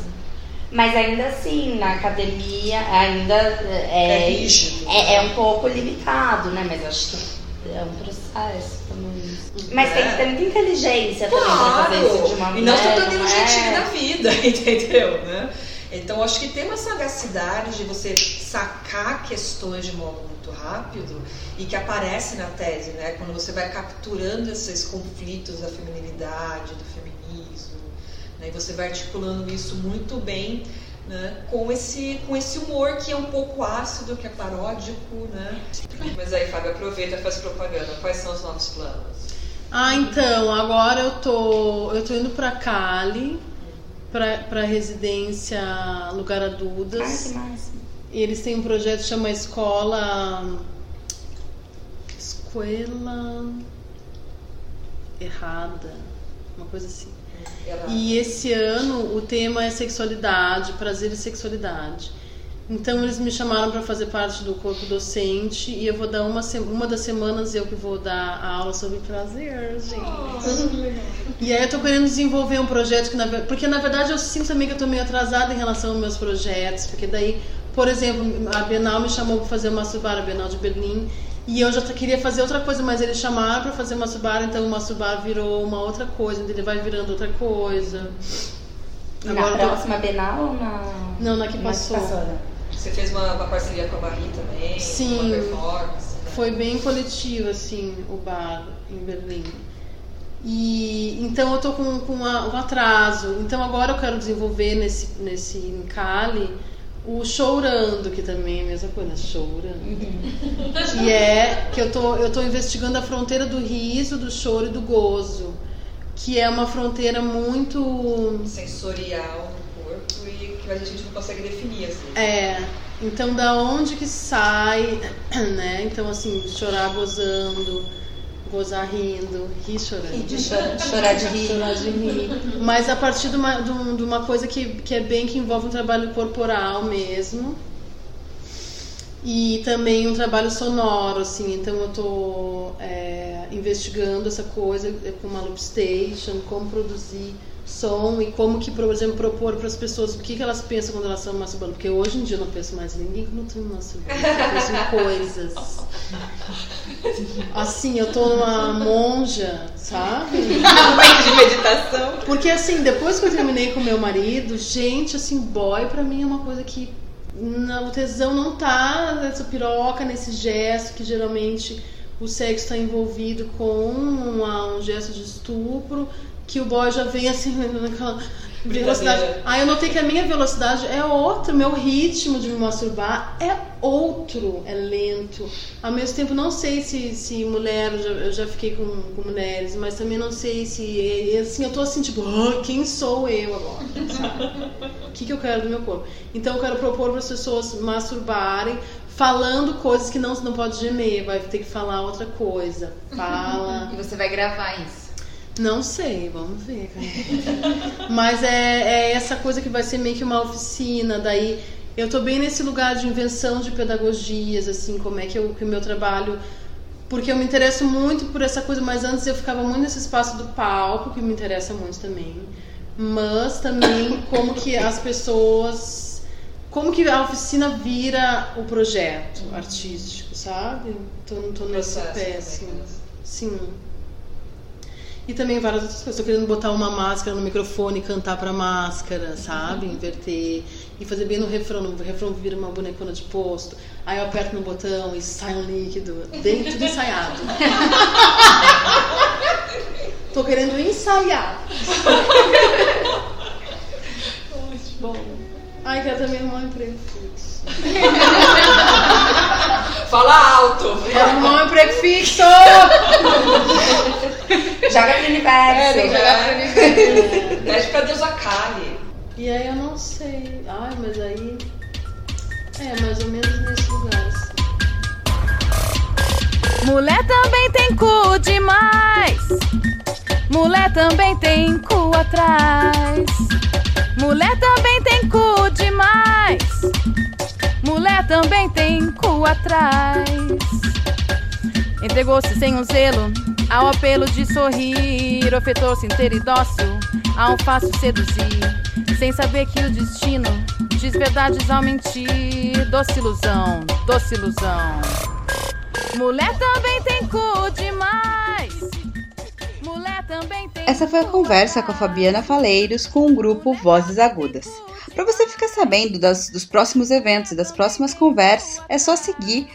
Mas ainda assim, na academia ainda É é, rígido. é, é um pouco limitado, né? Mas acho que é um processo também. Mas tem que ter muita inteligência também pra fazer isso de uma Claro! E não maneira. não jeitinho é? da vida, entendeu? Né? Então acho que tem uma sagacidade de você sacar questões de modo muito rápido e que aparece na tese, né? Quando você vai capturando esses conflitos da feminilidade, do feminismo, né? E você vai articulando isso muito bem. Né? Com, esse, com esse humor que é um pouco ácido, que é paródico, né? Mas aí, Fábio, aproveita e faz propaganda. Quais são os nossos planos? Ah, então, agora eu tô, eu tô indo pra Cali, pra residência Lugar a Dudas. E eles têm um projeto que chama Escola. Escola. Errada. Uma coisa assim. E esse ano o tema é sexualidade, prazer e sexualidade. Então eles me chamaram para fazer parte do corpo docente e eu vou dar uma, uma das semanas eu que vou dar a aula sobre prazer, gente. E aí eu tô querendo desenvolver um projeto que na porque na verdade eu sinto também que eu tô meio atrasada em relação aos meus projetos, porque daí, por exemplo, a Bienal me chamou para fazer uma Masturbar, a Bienal de Berlim, e eu já queria fazer outra coisa, mas eles chamaram para fazer uma Masturbar, então o Masturbar virou uma outra coisa, então ele vai virando outra coisa. Na Agora tô- próxima Bienal ou na. Não, na que passou. né? Você fez uma, uma parceria com a Marie também? Sim. Uma performance? né? Foi bem coletivo, assim, o bar em Berlim. E então eu tô com, com uma- um atraso. Então agora eu quero desenvolver nesse, nesse em Cali o chorando, que também é a mesma coisa, chorando. Que é que eu tô, eu tô investigando a fronteira do riso, do choro e do gozo. Que é uma fronteira muito Sensorial que a gente não consegue definir assim. É, então da onde que sai, né? Então assim, chorar gozando, gozar rindo, rir chorando. E de chorar, chorar de rir. Chorar de rir. Mas a partir de uma, de um- de uma coisa que, que é bem que envolve um trabalho corporal mesmo. E também um trabalho sonoro, assim, então eu tô é, investigando essa coisa é, com uma loop station, como produzir som e como que, por exemplo, propor para as pessoas o que, que elas pensam quando elas estão masturbando. Porque hoje em dia eu não penso mais em ninguém quando eu tô me masturbando, eu penso em coisas. Assim, eu tô uma monja, sabe? De meditação. Porque assim, depois que eu terminei com meu marido, gente, assim, boy pra mim é uma coisa que o tesão não tá nessa piroca, nesse gesto que geralmente o sexo está envolvido com uma, um gesto de estupro, que o boy já vem assim naquela velocidade. Aí eu notei que a minha velocidade é outra, meu ritmo de me masturbar é outro, é lento. Ao mesmo tempo, não sei se, se mulher, eu já, eu já fiquei com, com, mulheres, mas também não sei se. Assim, eu tô assim, tipo, oh, quem sou eu agora? o que, que eu quero do meu corpo? Então eu quero propor para as pessoas masturbarem falando coisas que não, não pode gemer, vai ter que falar outra coisa. Fala. e você vai gravar isso. Não sei, vamos ver. Mas é, é, essa coisa que vai ser meio que uma oficina, daí eu tô bem nesse lugar de invenção de pedagogias, assim, como é que, eu, que o meu trabalho porque eu me interesso muito por essa coisa, mas antes eu ficava muito nesse espaço do palco, que me interessa muito também. Mas também como que as pessoas. Como que a oficina vira o projeto artístico, sabe? Tô, tô nesse pé, assim. Sim. E também várias outras coisas. Estou querendo botar uma máscara no microfone e cantar pra máscara, sabe? Inverter. E fazer bem no refrão. No refrão vira uma bonecona de posto. Aí eu aperto no botão e sai um líquido. Bem tudo ensaiado. Tô querendo ensaiar. Bom. Ai, quero também arrumar um emprego fixo. Fala alto! Quero arrumar um emprego fixo! Joga pro universo. É, jogar pro universo. Pede pra Deus a Kali. E aí eu não sei. Ai, mas aí. É, mais ou menos nesse lugar. assim. Mulher também tem cu demais. Mulher também tem cu atrás. Mulher também tem cu demais. Mulher também tem cu atrás. Entregou-se sem um zelo ao apelo de sorrir. Ofetou-se inteiro e dócil a um fácil seduzir. Sem saber que o destino diz verdades ao mentir. Doce ilusão, doce ilusão. Mulher também tem cu demais. Mulher também tem Essa foi a conversa com a Fabiana Faleiros com o grupo Vozes Agudas. Para você ficar sabendo das- dos próximos eventos e das próximas conversas, é só seguir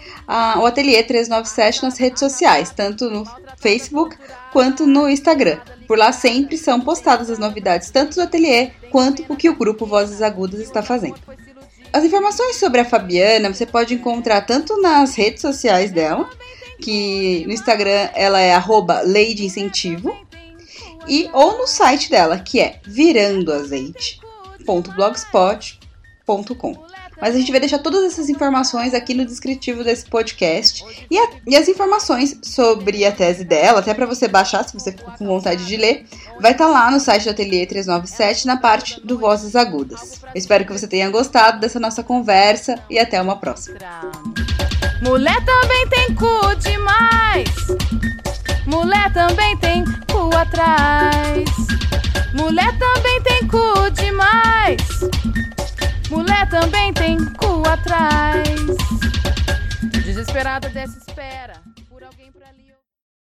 o Ateliê 397 nas redes sociais, tanto no Facebook quanto no Instagram. Por lá sempre são postadas as novidades, tanto do ateliê quanto o que o grupo Vozes Agudas está fazendo. As informações sobre a Fabiana você pode encontrar tanto nas redes sociais dela, que no Instagram ela é Lei Incentivo, e ou no site dela, que é virandoazeite.blogspot.com. Mas a gente vai deixar todas essas informações aqui no descritivo desse podcast e, a- e as informações sobre a tese dela, até para você baixar se você ficou com vontade de ler, vai estar lá no site do Ateliê 397 na parte do Vozes Agudas. Eu espero que você tenha gostado dessa nossa conversa e até uma próxima. Mulher também tem cu demais. Mulher também tem cu atrás. Mulher também tem cu demais. Mulher também tem cu atrás. Desesperada dessa espera.